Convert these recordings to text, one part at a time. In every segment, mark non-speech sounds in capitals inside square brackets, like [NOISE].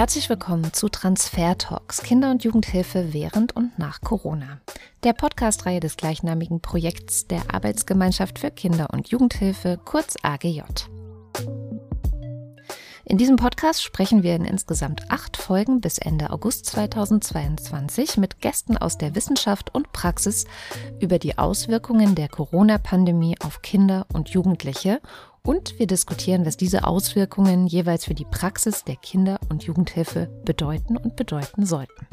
Herzlich willkommen zu Transfer Talks, Kinder- und Jugendhilfe während und nach Corona. Der Podcast-Reihe des gleichnamigen Projekts der Arbeitsgemeinschaft für Kinder- und Jugendhilfe, kurz AGJ. In diesem Podcast sprechen wir in insgesamt acht Folgen bis Ende August 2022 mit Gästen aus der Wissenschaft und Praxis über die Auswirkungen der Corona-Pandemie auf Kinder und Jugendliche und wir diskutieren, was diese Auswirkungen jeweils für die Praxis der Kinder- und Jugendhilfe bedeuten und bedeuten sollten.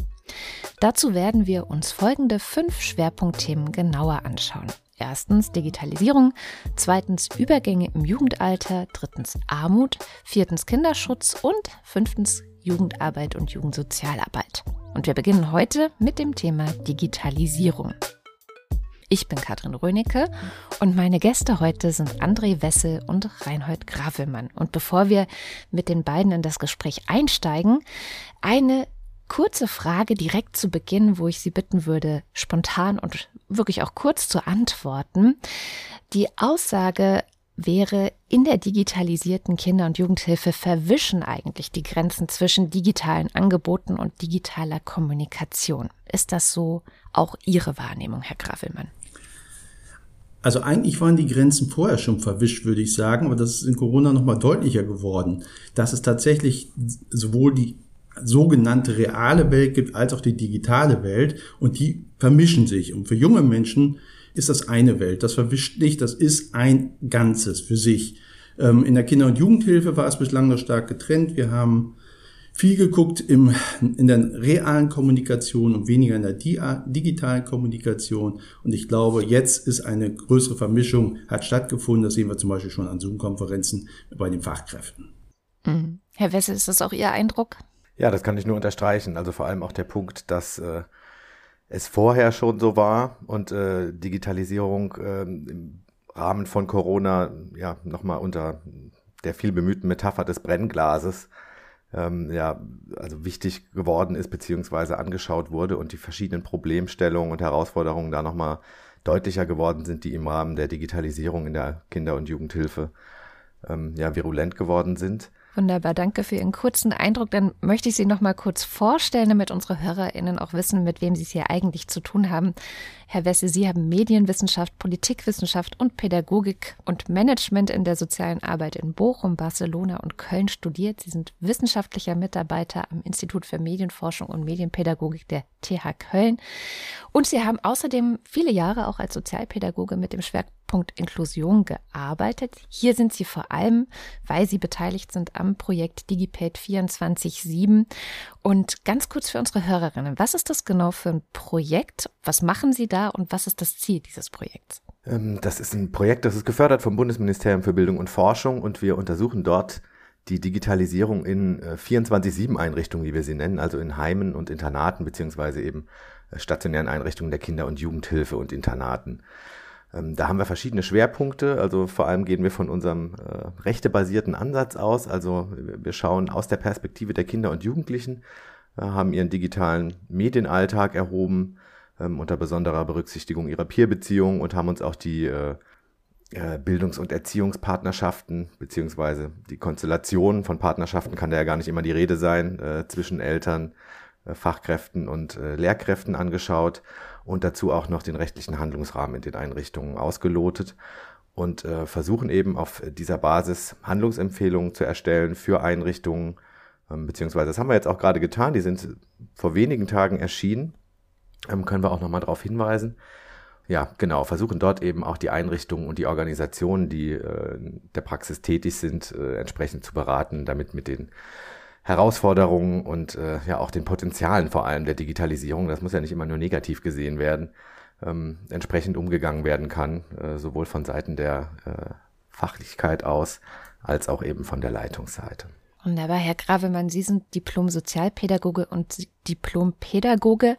Dazu werden wir uns folgende fünf Schwerpunktthemen genauer anschauen. Erstens Digitalisierung, zweitens Übergänge im Jugendalter, drittens Armut, viertens Kinderschutz und fünftens Jugendarbeit und Jugendsozialarbeit. Und wir beginnen heute mit dem Thema Digitalisierung. Ich bin Katrin Rönecke und meine Gäste heute sind André Wessel und Reinhold Gravelmann. Und bevor wir mit den beiden in das Gespräch einsteigen, eine kurze Frage direkt zu Beginn, wo ich Sie bitten würde, spontan und wirklich auch kurz zu antworten. Die Aussage wäre, in der digitalisierten Kinder- und Jugendhilfe verwischen eigentlich die Grenzen zwischen digitalen Angeboten und digitaler Kommunikation. Ist das so auch Ihre Wahrnehmung, Herr Gravelmann? Also eigentlich waren die Grenzen vorher schon verwischt, würde ich sagen, aber das ist in Corona nochmal deutlicher geworden, dass es tatsächlich sowohl die sogenannte reale Welt gibt als auch die digitale Welt und die vermischen sich. Und für junge Menschen ist das eine Welt, das verwischt nicht, das ist ein Ganzes für sich. Ähm, in der Kinder- und Jugendhilfe war es bislang noch stark getrennt. Wir haben viel geguckt im, in der realen Kommunikation und weniger in der digitalen Kommunikation. Und ich glaube, jetzt ist eine größere Vermischung, hat stattgefunden. Das sehen wir zum Beispiel schon an Zoom-Konferenzen bei den Fachkräften. Mhm. Herr Wessel, ist das auch Ihr Eindruck? Ja, das kann ich nur unterstreichen. Also vor allem auch der Punkt, dass äh, es vorher schon so war und äh, Digitalisierung äh, im Rahmen von Corona ja nochmal unter der viel bemühten Metapher des Brennglases ähm, ja, also wichtig geworden ist, beziehungsweise angeschaut wurde und die verschiedenen Problemstellungen und Herausforderungen da nochmal deutlicher geworden sind, die im Rahmen der Digitalisierung in der Kinder- und Jugendhilfe ähm, ja, virulent geworden sind. Wunderbar, danke für Ihren kurzen Eindruck. Dann möchte ich Sie noch mal kurz vorstellen, damit unsere HörerInnen auch wissen, mit wem Sie es hier eigentlich zu tun haben. Herr Wesse, Sie haben Medienwissenschaft, Politikwissenschaft und Pädagogik und Management in der sozialen Arbeit in Bochum, Barcelona und Köln studiert. Sie sind wissenschaftlicher Mitarbeiter am Institut für Medienforschung und Medienpädagogik der TH Köln. Und Sie haben außerdem viele Jahre auch als Sozialpädagoge mit dem Schwerpunkt Inklusion gearbeitet. Hier sind Sie vor allem, weil Sie beteiligt sind am Projekt DigiPaid 24-7. Und ganz kurz für unsere Hörerinnen, was ist das genau für ein Projekt? Was machen Sie da und was ist das Ziel dieses Projekts? Ähm, das ist ein Projekt, das ist gefördert vom Bundesministerium für Bildung und Forschung und wir untersuchen dort die Digitalisierung in 24-7-Einrichtungen, wie wir sie nennen, also in Heimen und Internaten, beziehungsweise eben äh, stationären Einrichtungen der Kinder- und Jugendhilfe und Internaten. Ähm, da haben wir verschiedene Schwerpunkte. Also vor allem gehen wir von unserem äh, rechtebasierten Ansatz aus. Also wir schauen aus der Perspektive der Kinder und Jugendlichen, äh, haben ihren digitalen Medienalltag erhoben ähm, unter besonderer Berücksichtigung ihrer Peerbeziehungen und haben uns auch die äh, äh, Bildungs- und Erziehungspartnerschaften beziehungsweise die Konstellation von Partnerschaften kann da ja gar nicht immer die Rede sein äh, zwischen Eltern, äh, Fachkräften und äh, Lehrkräften angeschaut und dazu auch noch den rechtlichen Handlungsrahmen in den Einrichtungen ausgelotet und äh, versuchen eben auf dieser Basis Handlungsempfehlungen zu erstellen für Einrichtungen, ähm, beziehungsweise das haben wir jetzt auch gerade getan, die sind vor wenigen Tagen erschienen, ähm, können wir auch nochmal darauf hinweisen. Ja, genau, versuchen dort eben auch die Einrichtungen und die Organisationen, die äh, der Praxis tätig sind, äh, entsprechend zu beraten, damit mit den Herausforderungen und äh, ja auch den Potenzialen vor allem der Digitalisierung, das muss ja nicht immer nur negativ gesehen werden, ähm, entsprechend umgegangen werden kann, äh, sowohl von Seiten der äh, Fachlichkeit aus als auch eben von der Leitungsseite. Wunderbar, Herr Gravemann, Sie sind Diplom-Sozialpädagoge und Diplom-Pädagoge.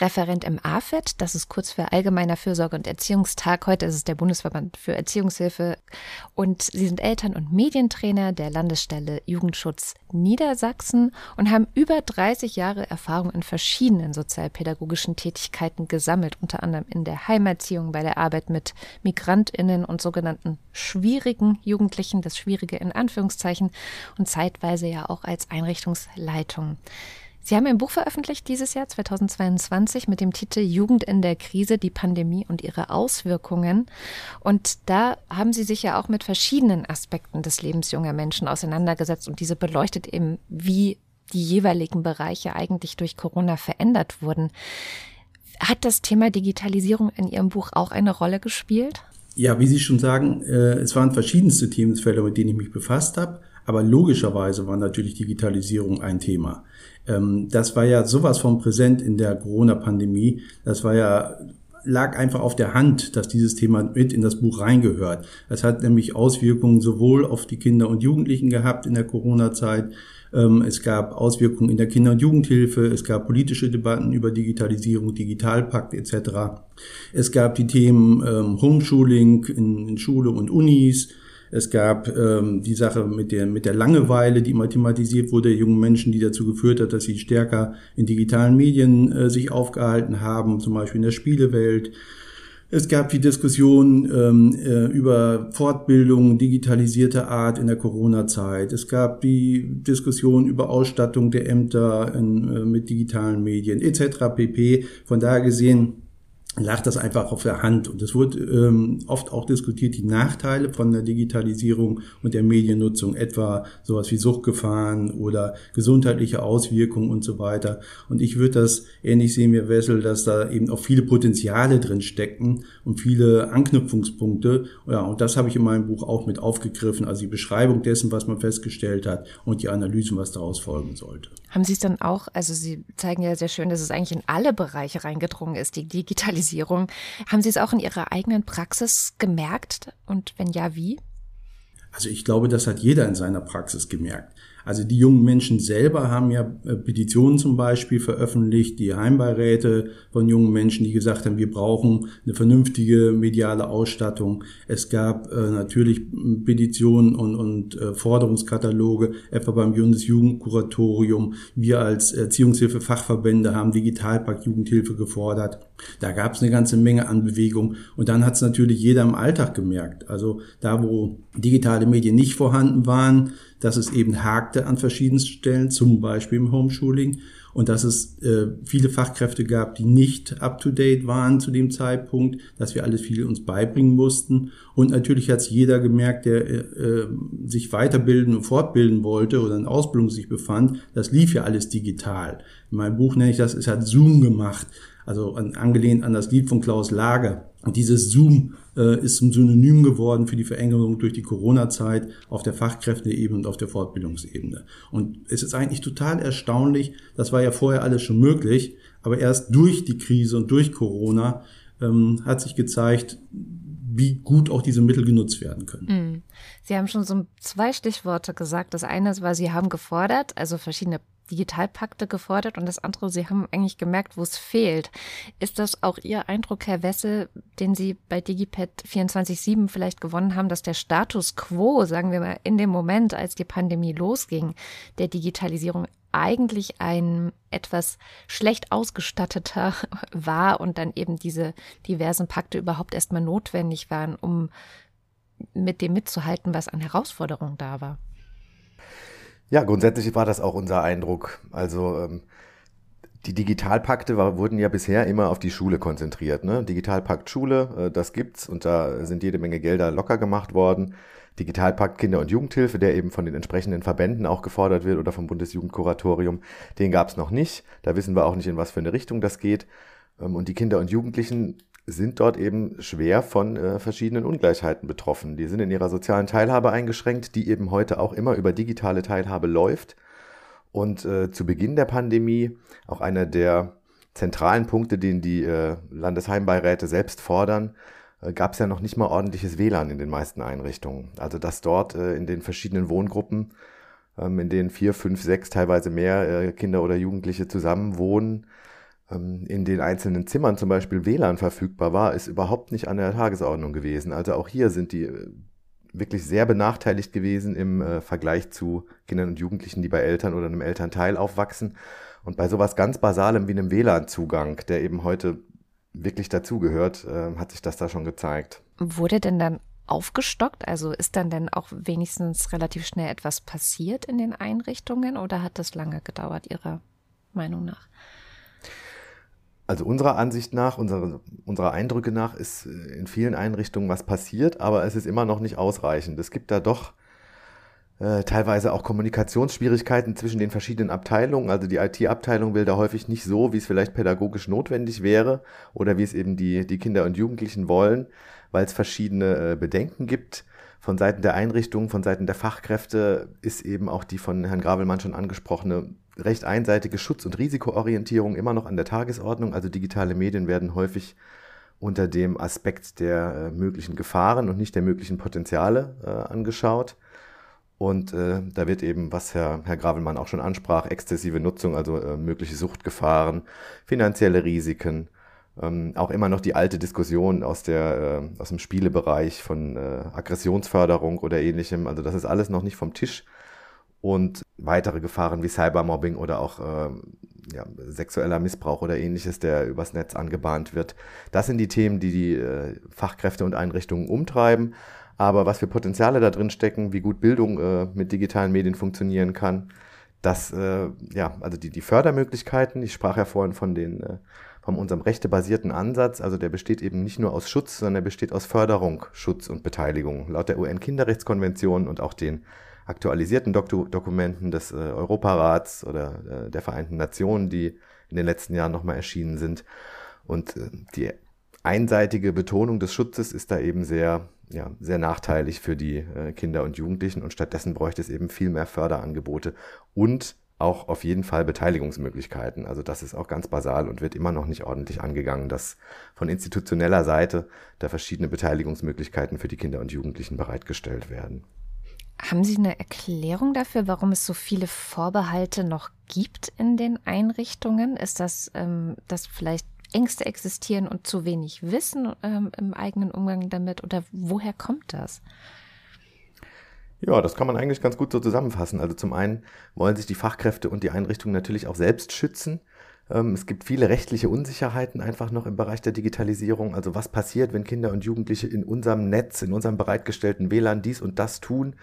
Referent im AFED, das ist kurz für Allgemeiner Fürsorge und Erziehungstag. Heute ist es der Bundesverband für Erziehungshilfe. Und Sie sind Eltern- und Medientrainer der Landesstelle Jugendschutz Niedersachsen und haben über 30 Jahre Erfahrung in verschiedenen sozialpädagogischen Tätigkeiten gesammelt, unter anderem in der Heimerziehung, bei der Arbeit mit MigrantInnen und sogenannten schwierigen Jugendlichen, das Schwierige in Anführungszeichen, und zeitweise zeitweise ja auch als Einrichtungsleitung. Sie haben ein Buch veröffentlicht dieses Jahr 2022 mit dem Titel Jugend in der Krise, die Pandemie und ihre Auswirkungen. Und da haben Sie sich ja auch mit verschiedenen Aspekten des Lebens junger Menschen auseinandergesetzt und diese beleuchtet eben, wie die jeweiligen Bereiche eigentlich durch Corona verändert wurden. Hat das Thema Digitalisierung in Ihrem Buch auch eine Rolle gespielt? Ja, wie Sie schon sagen, äh, es waren verschiedenste Themenfelder, mit denen ich mich befasst habe. Aber logischerweise war natürlich Digitalisierung ein Thema. Ähm, das war ja sowas von präsent in der Corona-Pandemie. Das war ja lag einfach auf der Hand, dass dieses Thema mit in das Buch reingehört. Es hat nämlich Auswirkungen sowohl auf die Kinder und Jugendlichen gehabt in der Corona-Zeit. Ähm, es gab Auswirkungen in der Kinder- und Jugendhilfe. Es gab politische Debatten über Digitalisierung, Digitalpakt etc. Es gab die Themen ähm, Homeschooling in, in Schule und Unis. Es gab ähm, die Sache mit der, mit der Langeweile, die immer thematisiert wurde, jungen Menschen, die dazu geführt hat, dass sie stärker in digitalen Medien äh, sich aufgehalten haben, zum Beispiel in der Spielewelt. Es gab die Diskussion ähm, äh, über Fortbildung digitalisierter Art in der Corona-Zeit. Es gab die Diskussion über Ausstattung der Ämter in, äh, mit digitalen Medien etc. pp. Von daher gesehen lag das einfach auf der Hand. Und es wurde ähm, oft auch diskutiert, die Nachteile von der Digitalisierung und der Mediennutzung, etwa sowas wie Suchtgefahren oder gesundheitliche Auswirkungen und so weiter. Und ich würde das ähnlich sehen wie Wessel, dass da eben auch viele Potenziale drin stecken und viele Anknüpfungspunkte. Ja, und das habe ich in meinem Buch auch mit aufgegriffen, also die Beschreibung dessen, was man festgestellt hat und die Analysen, was daraus folgen sollte. Haben Sie es dann auch, also Sie zeigen ja sehr schön, dass es eigentlich in alle Bereiche reingedrungen ist, die Digitalisierung. Haben Sie es auch in Ihrer eigenen Praxis gemerkt? Und wenn ja, wie? Also ich glaube, das hat jeder in seiner Praxis gemerkt. Also die jungen Menschen selber haben ja äh, Petitionen zum Beispiel veröffentlicht, die Heimbeiräte von jungen Menschen, die gesagt haben, wir brauchen eine vernünftige mediale Ausstattung. Es gab äh, natürlich Petitionen und, und äh, Forderungskataloge, etwa beim Bundesjugendkuratorium. Wir als Erziehungshilfe-Fachverbände haben Digitalpakt Jugendhilfe gefordert. Da gab es eine ganze Menge an Bewegung. Und dann hat es natürlich jeder im Alltag gemerkt. Also da, wo digitale Medien nicht vorhanden waren, dass es eben hakte an verschiedensten Stellen, zum Beispiel im Homeschooling, und dass es äh, viele Fachkräfte gab, die nicht up-to-date waren zu dem Zeitpunkt, dass wir alles viel uns beibringen mussten. Und natürlich hat es jeder gemerkt, der äh, äh, sich weiterbilden und fortbilden wollte oder in Ausbildung sich befand, das lief ja alles digital. In meinem Buch nenne ich das, es hat Zoom gemacht also an, angelehnt an das Lied von Klaus Lager. Und dieses Zoom äh, ist zum Synonym geworden für die Verengerung durch die Corona-Zeit auf der Fachkräfteebene und auf der Fortbildungsebene. Und es ist eigentlich total erstaunlich, das war ja vorher alles schon möglich, aber erst durch die Krise und durch Corona ähm, hat sich gezeigt, wie gut auch diese Mittel genutzt werden können. Mhm. Sie haben schon so zwei Stichworte gesagt. Das eine war, Sie haben gefordert, also verschiedene Digitalpakte gefordert und das andere, Sie haben eigentlich gemerkt, wo es fehlt. Ist das auch Ihr Eindruck, Herr Wessel, den Sie bei Digipad 24.7 vielleicht gewonnen haben, dass der Status quo, sagen wir mal, in dem Moment, als die Pandemie losging, der Digitalisierung eigentlich ein etwas schlecht ausgestatteter [LAUGHS] war und dann eben diese diversen Pakte überhaupt erstmal notwendig waren, um mit dem mitzuhalten, was an Herausforderungen da war? Ja, grundsätzlich war das auch unser Eindruck. Also ähm, die Digitalpakte war, wurden ja bisher immer auf die Schule konzentriert. Ne? Digitalpakt Schule, äh, das gibt's und da sind jede Menge Gelder locker gemacht worden. Digitalpakt Kinder- und Jugendhilfe, der eben von den entsprechenden Verbänden auch gefordert wird oder vom Bundesjugendkuratorium, den gab's noch nicht. Da wissen wir auch nicht, in was für eine Richtung das geht. Ähm, und die Kinder und Jugendlichen sind dort eben schwer von äh, verschiedenen Ungleichheiten betroffen. Die sind in ihrer sozialen Teilhabe eingeschränkt, die eben heute auch immer über digitale Teilhabe läuft. Und äh, zu Beginn der Pandemie auch einer der zentralen Punkte, den die äh, Landesheimbeiräte selbst fordern, äh, gab es ja noch nicht mal ordentliches WLAN in den meisten Einrichtungen. Also dass dort äh, in den verschiedenen Wohngruppen, ähm, in denen vier, fünf, sechs, teilweise mehr äh, Kinder oder Jugendliche zusammen wohnen, ähm, in den einzelnen Zimmern zum Beispiel WLAN verfügbar war, ist überhaupt nicht an der Tagesordnung gewesen. Also auch hier sind die äh, wirklich sehr benachteiligt gewesen im äh, Vergleich zu Kindern und Jugendlichen, die bei Eltern oder einem Elternteil aufwachsen. Und bei sowas ganz Basalem wie einem WLAN-Zugang, der eben heute wirklich dazugehört, äh, hat sich das da schon gezeigt. Wurde denn dann aufgestockt? Also ist dann denn auch wenigstens relativ schnell etwas passiert in den Einrichtungen oder hat das lange gedauert, Ihrer Meinung nach? Also unserer Ansicht nach, unsere, unserer Eindrücke nach ist äh, in vielen Einrichtungen was passiert, aber es ist immer noch nicht ausreichend. Es gibt da doch äh, teilweise auch Kommunikationsschwierigkeiten zwischen den verschiedenen Abteilungen. Also die IT-Abteilung will da häufig nicht so, wie es vielleicht pädagogisch notwendig wäre oder wie es eben die, die Kinder und Jugendlichen wollen, weil es verschiedene äh, Bedenken gibt. Von Seiten der Einrichtungen, von Seiten der Fachkräfte ist eben auch die von Herrn Gravelmann schon angesprochene recht einseitige Schutz- und Risikoorientierung immer noch an der Tagesordnung. Also digitale Medien werden häufig unter dem Aspekt der äh, möglichen Gefahren und nicht der möglichen Potenziale äh, angeschaut. Und äh, da wird eben, was Herr, Herr Gravelmann auch schon ansprach, exzessive Nutzung, also äh, mögliche Suchtgefahren, finanzielle Risiken, ähm, auch immer noch die alte Diskussion aus, der, äh, aus dem Spielebereich von äh, Aggressionsförderung oder ähnlichem. Also das ist alles noch nicht vom Tisch und weitere Gefahren wie Cybermobbing oder auch äh, ja, sexueller Missbrauch oder ähnliches, der übers Netz angebahnt wird. Das sind die Themen, die die äh, Fachkräfte und Einrichtungen umtreiben. Aber was für Potenziale da drin stecken, wie gut Bildung äh, mit digitalen Medien funktionieren kann, das, äh, ja, also die, die Fördermöglichkeiten, ich sprach ja vorhin von den, äh, von unserem rechtebasierten Ansatz, also der besteht eben nicht nur aus Schutz, sondern der besteht aus Förderung, Schutz und Beteiligung. Laut der UN-Kinderrechtskonvention und auch den aktualisierten Dok Dokumenten des äh, Europarats oder äh, der Vereinten Nationen, die in den letzten Jahren nochmal erschienen sind. Und äh, die einseitige Betonung des Schutzes ist da eben sehr, ja, sehr nachteilig für die äh, Kinder und Jugendlichen und stattdessen bräuchte es eben viel mehr Förderangebote und auch auf jeden Fall Beteiligungsmöglichkeiten. Also das ist auch ganz basal und wird immer noch nicht ordentlich angegangen, dass von institutioneller Seite da verschiedene Beteiligungsmöglichkeiten für die Kinder und Jugendlichen bereitgestellt werden. Haben Sie eine Erklärung dafür, warum es so viele Vorbehalte noch gibt in den Einrichtungen? Ist das, ähm, dass vielleicht Ängste existieren und zu wenig Wissen ähm, im eigenen Umgang damit? Oder woher kommt das? Ja, das kann man eigentlich ganz gut so zusammenfassen. Also zum einen wollen sich die Fachkräfte und die Einrichtungen natürlich auch selbst schützen. Ähm, es gibt viele rechtliche Unsicherheiten einfach noch im Bereich der Digitalisierung. Also was passiert, wenn Kinder und Jugendliche in unserem Netz, in unserem bereitgestellten WLAN dies und das tun?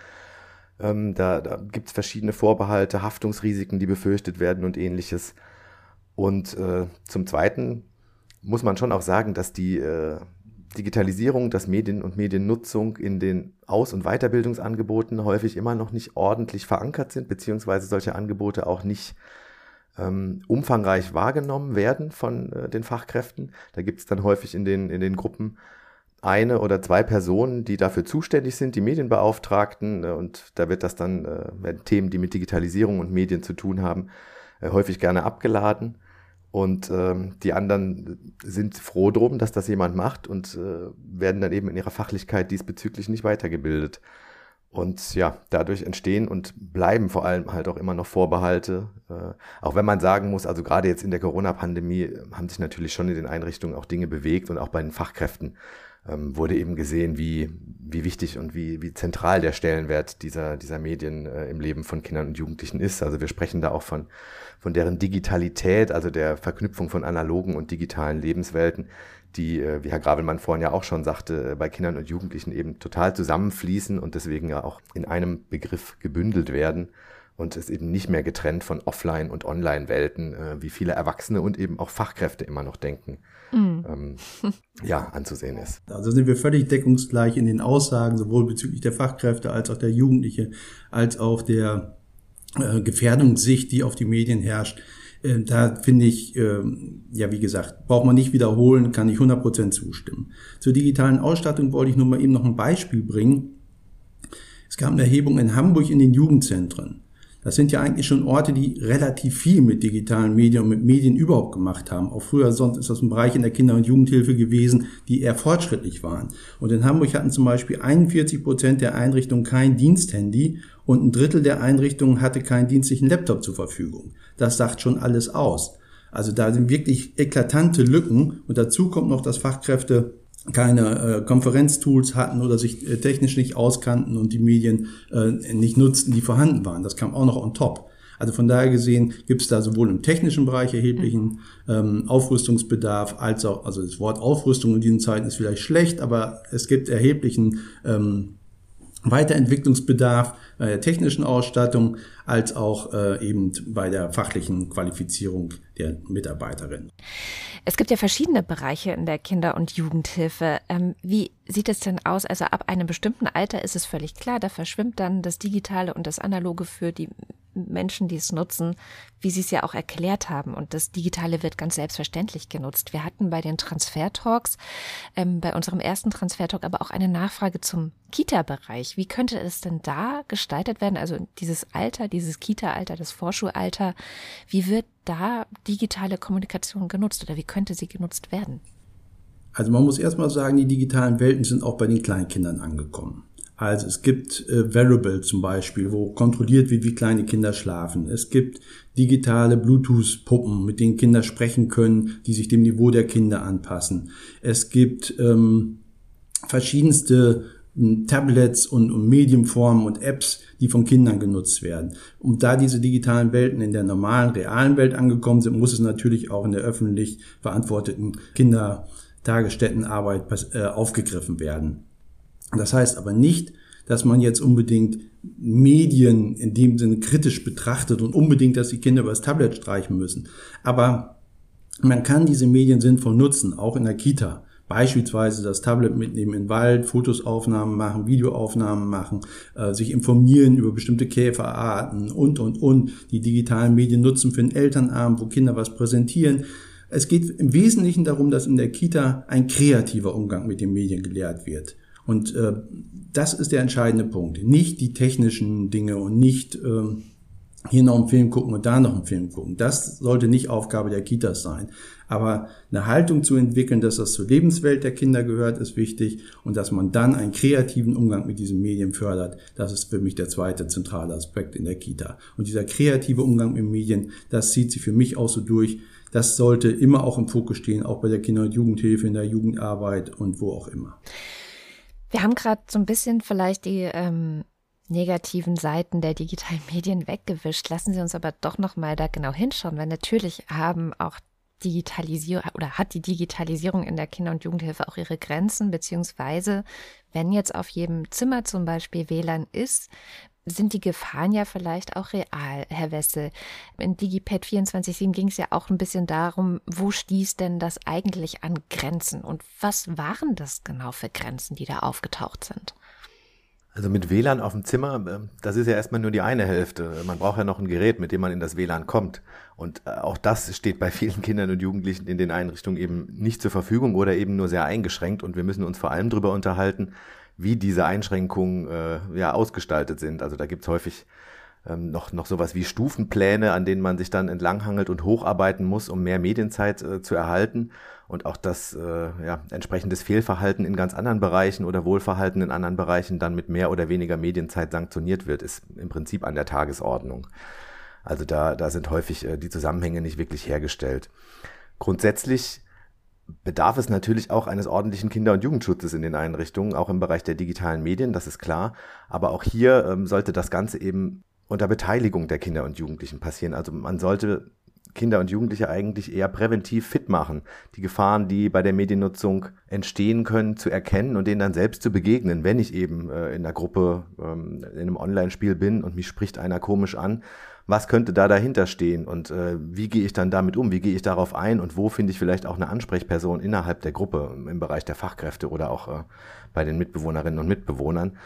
Ähm, da da gibt es verschiedene Vorbehalte, Haftungsrisiken, die befürchtet werden und ähnliches. Und äh, zum Zweiten muss man schon auch sagen, dass die äh, Digitalisierung, dass Medien und Mediennutzung in den Aus- und Weiterbildungsangeboten häufig immer noch nicht ordentlich verankert sind, beziehungsweise solche Angebote auch nicht ähm, umfangreich wahrgenommen werden von äh, den Fachkräften. Da gibt es dann häufig in den, in den Gruppen eine oder zwei Personen, die dafür zuständig sind, die Medienbeauftragten. Äh, und da wird das dann, äh, werden Themen, die mit Digitalisierung und Medien zu tun haben, äh, häufig gerne abgeladen. Und ähm, die anderen sind froh drum, dass das jemand macht und äh, werden dann eben in ihrer Fachlichkeit diesbezüglich nicht weitergebildet. Und ja, dadurch entstehen und bleiben vor allem halt auch immer noch Vorbehalte. Auch wenn man sagen muss, also gerade jetzt in der Corona-Pandemie haben sich natürlich schon in den Einrichtungen auch Dinge bewegt und auch bei den Fachkräften ähm, wurde eben gesehen, wie, wie wichtig und wie, wie zentral der Stellenwert dieser, dieser Medien äh, im Leben von Kindern und Jugendlichen ist. Also wir sprechen da auch von, von deren Digitalität, also der Verknüpfung von analogen und digitalen Lebenswelten, die, äh, wie Herr Gravelmann vorhin ja auch schon sagte, äh, bei Kindern und Jugendlichen eben total zusammenfließen und deswegen ja auch in einem Begriff gebündelt werden und es eben nicht mehr getrennt von Offline- und Online-Welten, äh, wie viele Erwachsene und eben auch Fachkräfte immer noch denken, mhm. ähm, [LAUGHS] ja, anzusehen ist. Also sind wir völlig deckungsgleich in den Aussagen, sowohl bezüglich der Fachkräfte als auch der Jugendliche, als auch der äh, Gefährdungssicht, die auf die Medien herrscht. Äh, da finde ich, äh, ja, wie gesagt, braucht man nicht wiederholen, kann ich 100% zustimmen. Zur digitalen Ausstattung wollte ich nur mal eben noch ein Beispiel bringen. Es gab eine Erhebung in Hamburg in den Jugendzentren. Das sind ja eigentlich schon Orte, die relativ viel mit digitalen Medien und mit Medien überhaupt gemacht haben. Auch früher sonst ist das ein Bereich in der Kinder- und Jugendhilfe gewesen, die eher fortschrittlich waren. Und in Hamburg hatten zum Beispiel 41 Prozent der Einrichtungen kein Diensthandy und ein Drittel der Einrichtungen hatte keinen dienstlichen Laptop zur Verfügung. Das sagt schon alles aus. Also da sind wirklich eklatante Lücken und dazu kommt noch, dass Fachkräfte keine äh, Konferenztools hatten oder sich äh, technisch nicht auskannten und die Medien äh, nicht nutzten, die vorhanden waren. Das kam auch noch on top. Also von daher gesehen gibt es da sowohl im technischen Bereich erheblichen ähm, Aufrüstungsbedarf als auch, also das Wort Aufrüstung in diesen Zeiten ist vielleicht schlecht, aber es gibt erheblichen ähm, Weiterentwicklungsbedarf bei der technischen Ausstattung als auch äh, eben bei der fachlichen Qualifizierung der Mitarbeiterinnen. Es gibt ja verschiedene Bereiche in der Kinder- und Jugendhilfe. Ähm, wie sieht es denn aus? Also ab einem bestimmten Alter ist es völlig klar, da verschwimmt dann das Digitale und das Analoge für die Menschen, die es nutzen, wie Sie es ja auch erklärt haben. Und das Digitale wird ganz selbstverständlich genutzt. Wir hatten bei den Transfer-Talks, ähm, bei unserem ersten Transfer-Talk aber auch eine Nachfrage zum Kita-Bereich. Wie könnte es denn da gestaltet werden? Also dieses Alter, dieses Kita-Alter, das Vorschulalter, wie wird da digitale Kommunikation genutzt oder wie könnte sie genutzt werden? Also man muss erstmal sagen, die digitalen Welten sind auch bei den Kleinkindern angekommen. Also es gibt äh, Wearable zum Beispiel, wo kontrolliert wird, wie kleine Kinder schlafen. Es gibt digitale Bluetooth-Puppen, mit denen Kinder sprechen können, die sich dem Niveau der Kinder anpassen. Es gibt ähm, verschiedenste ähm, Tablets und, und Medienformen und Apps, die von Kindern genutzt werden. Und da diese digitalen Welten in der normalen, realen Welt angekommen sind, muss es natürlich auch in der öffentlich verantworteten Kindertagesstättenarbeit äh, aufgegriffen werden. Das heißt aber nicht, dass man jetzt unbedingt Medien in dem Sinne kritisch betrachtet und unbedingt, dass die Kinder über das Tablet streichen müssen. Aber man kann diese Medien sinnvoll nutzen, auch in der Kita. Beispielsweise das Tablet mitnehmen in den Wald, Fotosaufnahmen machen, Videoaufnahmen machen, äh, sich informieren über bestimmte Käferarten und, und, und. Die digitalen Medien nutzen für den Elternabend, wo Kinder was präsentieren. Es geht im Wesentlichen darum, dass in der Kita ein kreativer Umgang mit den Medien gelehrt wird. Und äh, das ist der entscheidende Punkt. Nicht die technischen Dinge und nicht äh, hier noch einen Film gucken und da noch einen Film gucken. Das sollte nicht Aufgabe der Kitas sein. Aber eine Haltung zu entwickeln, dass das zur Lebenswelt der Kinder gehört, ist wichtig und dass man dann einen kreativen Umgang mit diesen Medien fördert, das ist für mich der zweite zentrale Aspekt in der Kita. Und dieser kreative Umgang mit Medien, das zieht sich für mich auch so durch. Das sollte immer auch im Fokus stehen, auch bei der Kinder- und Jugendhilfe, in der Jugendarbeit und wo auch immer. Wir haben gerade so ein bisschen vielleicht die ähm, negativen Seiten der digitalen [LAUGHS] Medien weggewischt. Lassen Sie uns aber doch noch mal da genau hinschauen, weil natürlich haben auch Digitalisierung oder hat die Digitalisierung in der Kinder- und Jugendhilfe auch ihre Grenzen, beziehungsweise wenn jetzt auf jedem Zimmer zum Beispiel WLAN ist, sind die Gefahren ja vielleicht auch real, Herr Wessel. In DigiPad 24.7 ging es ja auch ein bisschen darum, wo stieß denn das eigentlich an Grenzen und was waren das genau für Grenzen, die da aufgetaucht sind? Also mit WLAN auf dem Zimmer, ähm, das ist ja erstmal nur die eine Hälfte. Man braucht ja noch ein Gerät, mit dem man in das WLAN kommt. Und äh, auch das steht bei vielen Kindern und Jugendlichen in den Einrichtungen eben nicht zur Verfügung oder eben nur sehr eingeschränkt. Und wir müssen uns vor allem darüber unterhalten, wie diese Einschränkungen äh, ja ausgestaltet sind. Also da gibt's häufig ähm, noch, noch sowas wie Stufenpläne, an denen man sich dann entlanghangelt und hocharbeiten muss, um mehr Medienzeit äh, zu erhalten. Und auch das äh, ja, entsprechendes Fehlverhalten in ganz anderen Bereichen oder Wohlverhalten in anderen Bereichen dann mit mehr oder weniger Medienzeit sanktioniert wird, ist im Prinzip an der Tagesordnung. Also da, da sind häufig äh, die Zusammenhänge nicht wirklich hergestellt. Grundsätzlich bedarf es natürlich auch eines ordentlichen Kinder- und Jugendschutzes in den Einrichtungen, auch im Bereich der digitalen Medien, das ist klar. Aber auch hier ähm, sollte das Ganze eben unter Beteiligung der Kinder und Jugendlichen passieren. Also man sollte Kinder und Jugendliche eigentlich eher präventiv fit machen, die Gefahren, die bei der Mediennutzung entstehen können, zu erkennen und denen dann selbst zu begegnen, wenn ich eben äh, in der Gruppe ähm, in einem Online-Spiel bin und mich spricht einer komisch an was könnte da dahinter stehen? Und äh, wie gehe ich dann damit um, wie gehe ich darauf ein? Und wo finde ich vielleicht auch eine Ansprechperson innerhalb der Gruppe im Bereich der Fachkräfte oder auch äh, bei den Mitbewohnerinnen und Mitbewohnern,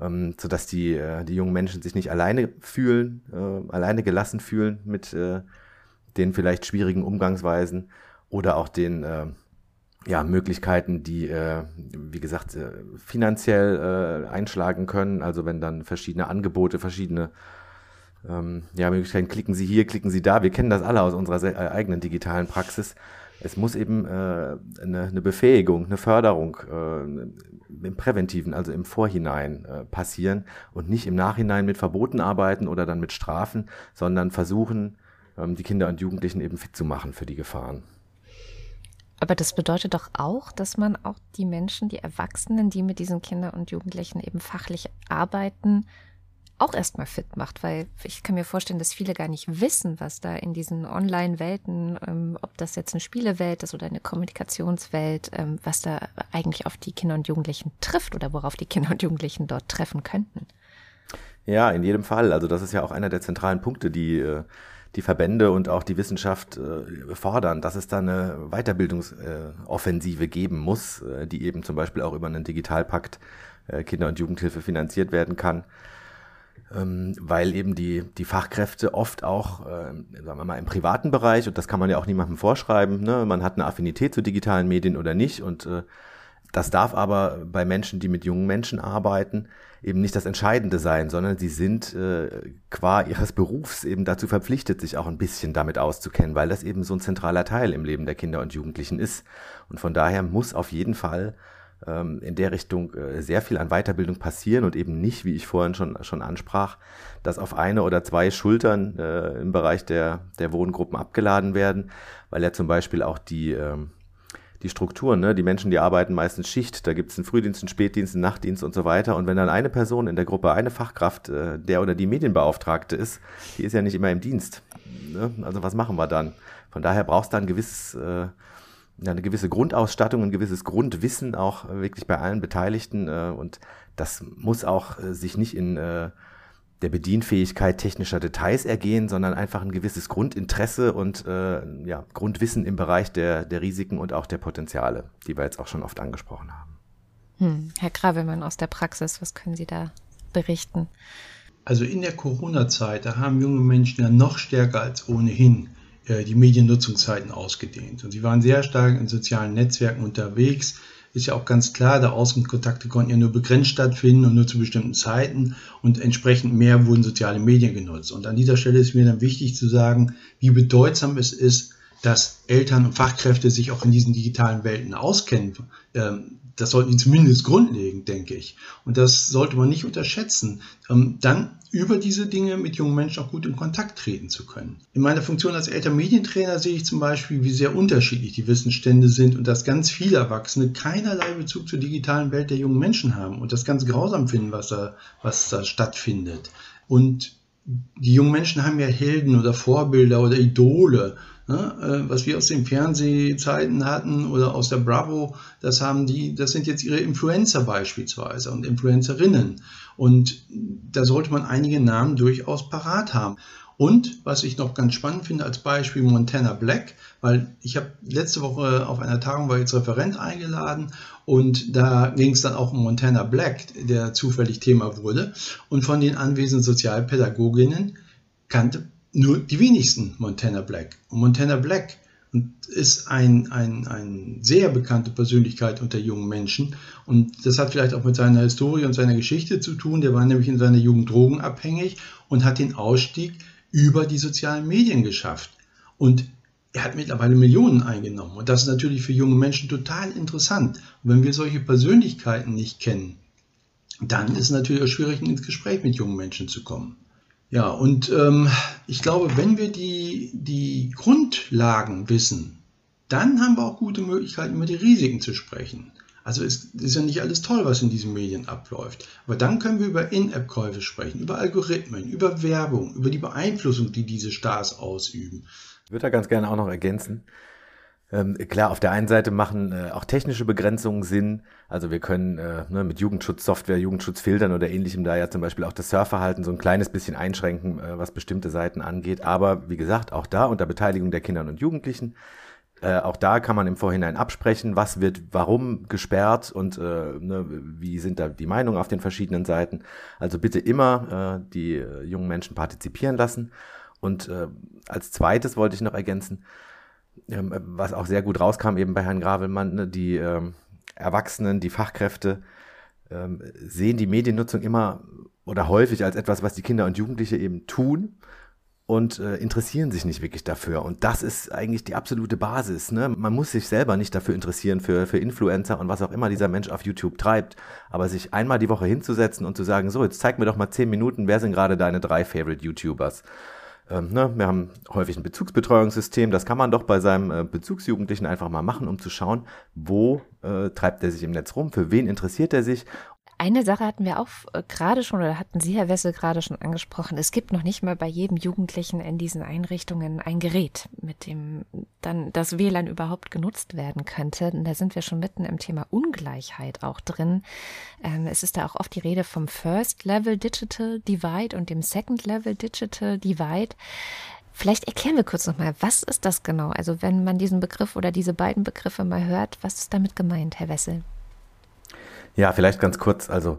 ähm, sodass die, äh, die jungen Menschen sich nicht alleine fühlen, äh, alleine gelassen fühlen mit äh, den vielleicht schwierigen Umgangsweisen oder auch den äh, ja, Möglichkeiten, die, äh, wie gesagt, äh, finanziell äh, einschlagen können. Also wenn dann verschiedene Angebote, verschiedene ähm, ja, Möglichkeiten, klicken Sie hier, klicken Sie da. Wir kennen das alle aus unserer äh, eigenen digitalen Praxis. Es muss eben äh, eine, eine Befähigung, eine Förderung äh, im Präventiven, also im Vorhinein äh, passieren und nicht im Nachhinein mit Verboten arbeiten oder dann mit Strafen, sondern versuchen, ähm, die Kinder und Jugendlichen eben fit zu machen für die Gefahren. Aber das bedeutet doch auch, dass man auch die Menschen, die Erwachsenen, die mit diesen Kindern und Jugendlichen eben fachlich arbeiten, auch erstmal fit macht, weil ich kann mir vorstellen, dass viele gar nicht wissen, was da in diesen Online-Welten, ähm, ob das jetzt eine Spielewelt ist oder eine Kommunikationswelt, ähm, was da eigentlich auf die Kinder und Jugendlichen trifft oder worauf die Kinder und Jugendlichen dort treffen könnten. Ja, in jedem Fall. Also das ist ja auch einer der zentralen Punkte, die äh, die Verbände und auch die Wissenschaft äh, fordern, dass es da eine Weiterbildungsoffensive geben muss, äh, die eben zum Beispiel auch über einen Digitalpakt äh, Kinder- und Jugendhilfe finanziert werden kann. Ähm, weil eben die, die Fachkräfte oft auch, äh, sagen wir mal, im privaten Bereich, und das kann man ja auch niemandem vorschreiben, ne, man hat eine Affinität zu digitalen Medien oder nicht, und äh, das darf aber bei Menschen, die mit jungen Menschen arbeiten, eben nicht das Entscheidende sein, sondern sie sind äh, qua ihres Berufs eben dazu verpflichtet, sich auch ein bisschen damit auszukennen, weil das eben so ein zentraler Teil im Leben der Kinder und Jugendlichen ist. Und von daher muss auf jeden Fall in der Richtung äh, sehr viel an Weiterbildung passieren und eben nicht, wie ich vorhin schon, schon ansprach, dass auf eine oder zwei Schultern äh, im Bereich der, der Wohngruppen abgeladen werden, weil ja zum Beispiel auch die, ähm, die Strukturen, ne? die Menschen, die arbeiten meistens Schicht, da gibt es einen Frühdienst, einen Spätdienst, einen Nachtdienst und so weiter. Und wenn dann eine Person in der Gruppe, eine Fachkraft, äh, der oder die Medienbeauftragte ist, die ist ja nicht immer im Dienst. Ne? Also was machen wir dann? Von daher brauchst du ein gewisses äh, eine gewisse Grundausstattung, ein gewisses Grundwissen auch wirklich bei allen Beteiligten. Äh, und das muss auch äh, sich nicht in äh, der Bedienfähigkeit technischer Details ergehen, sondern einfach ein gewisses Grundinteresse und ja, Grundwissen im Bereich der, der Risiken und auch der Potenziale, die wir jetzt auch schon oft angesprochen haben. Hm. Herr Gravelmann aus der Praxis, was können Sie da berichten? Also in der Corona-Zeit, da haben junge Menschen ja noch stärker als ohnehin äh, die Mediennutzungszeiten ausgedehnt. Und sie waren sehr stark in sozialen Netzwerken unterwegs. Ist ja auch ganz klar, der Außenkontakte konnten ja nur begrenzt stattfinden und nur zu bestimmten Zeiten und entsprechend mehr wurden soziale Medien genutzt. Und an dieser Stelle ist mir dann wichtig zu sagen, wie bedeutsam es ist, dass Eltern und Fachkräfte sich auch in diesen digitalen Welten auskennen. Ähm, das sollten die zumindest grundlegend, denke ich. Und das sollte man nicht unterschätzen, ähm, dann über diese Dinge mit jungen Menschen auch gut in Kontakt treten zu können. In meiner Funktion als Elternmedientrainer sehe ich zum Beispiel, wie sehr unterschiedlich die Wissensstände sind und dass ganz viele Erwachsene keinerlei Bezug zur digitalen Welt der jungen Menschen haben und das ganz grausam finden, was da, was da stattfindet. Und die jungen Menschen haben ja Helden oder Vorbilder oder Idole Ne, äh, was wir aus den Fernsehzeiten hatten oder aus der Bravo, das haben die, das sind jetzt ihre Influencer beispielsweise und Influencerinnen. Und da sollte man einige Namen durchaus parat haben. Und was ich noch ganz spannend finde als Beispiel Montana Black, weil ich habe letzte Woche auf einer Tagung war jetzt Referent eingeladen und da ging es dann auch um Montana Black, der zufällig Thema wurde. Und von den anwesenden Sozialpädagoginnen kannte nur die wenigsten Montana Black. Und Montana Black ist ein, ein, ein sehr bekannte Persönlichkeit unter jungen Menschen. Und das hat vielleicht auch mit seiner Historie und seiner Geschichte zu tun. Der war nämlich in seiner Jugend drogenabhängig und hat den Ausstieg über die sozialen Medien geschafft. Und er hat mittlerweile Millionen eingenommen. Und das ist natürlich für junge Menschen total interessant. Und wenn wir solche Persönlichkeiten nicht kennen, dann ist es natürlich auch schwierig, ins Gespräch mit jungen Menschen zu kommen. Ja, und ähm, ich glaube, wenn wir die, die Grundlagen wissen, dann haben wir auch gute Möglichkeiten, über die Risiken zu sprechen. Also es ist ja nicht alles toll, was in diesen Medien abläuft. Aber dann können wir über In-App-Käufe sprechen, über Algorithmen, über Werbung, über die Beeinflussung, die diese Stars ausüben. Ich würde da ganz gerne auch noch ergänzen. Ähm, klar, auf der einen Seite machen äh, auch technische Begrenzungen Sinn. Also wir können äh, ne, mit Jugendschutzsoftware, Jugendschutzfiltern oder ähnlichem da ja zum Beispiel auch das Surfverhalten so ein kleines bisschen einschränken, äh, was bestimmte Seiten angeht. Aber wie gesagt, auch da unter Beteiligung der Kinder und Jugendlichen. Äh, auch da kann man im Vorhinein absprechen, was wird warum gesperrt und äh, ne, wie sind da die Meinungen auf den verschiedenen Seiten. Also bitte immer äh, die äh, jungen Menschen partizipieren lassen. Und äh, als zweites wollte ich noch ergänzen, was auch sehr gut rauskam eben bei Herrn Gravelmann, ne, die ähm, Erwachsenen, die Fachkräfte ähm, sehen die Mediennutzung immer oder häufig als etwas, was die Kinder und Jugendliche eben tun und äh, interessieren sich nicht wirklich dafür. Und das ist eigentlich die absolute Basis. Ne? Man muss sich selber nicht dafür interessieren, für, für Influencer und was auch immer dieser Mensch auf YouTube treibt. Aber sich einmal die Woche hinzusetzen und zu sagen, so, jetzt zeig mir doch mal zehn Minuten, wer sind gerade deine drei Favorite YouTubers? Ähm, ne, wir haben häufig ein Bezugsbetreuungssystem, das kann man doch bei seinem äh, Bezugsjugendlichen einfach mal machen, um zu schauen, wo äh, treibt er sich im Netz rum, für wen interessiert er sich. Eine Sache hatten wir auch äh, gerade schon, oder hatten Sie, Herr Wessel, gerade schon angesprochen. Es gibt noch nicht mal bei jedem Jugendlichen in diesen Einrichtungen ein Gerät, mit dem dann das WLAN überhaupt genutzt werden könnte. Und da sind wir schon mitten im Thema Ungleichheit auch drin. Ähm, es ist da auch oft die Rede vom First Level Digital Divide und dem Second Level Digital Divide. Vielleicht erklären wir kurz nochmal, was ist das genau? Also wenn man diesen Begriff oder diese beiden Begriffe mal hört, was ist damit gemeint, Herr Wessel? Ja, vielleicht ganz kurz. Also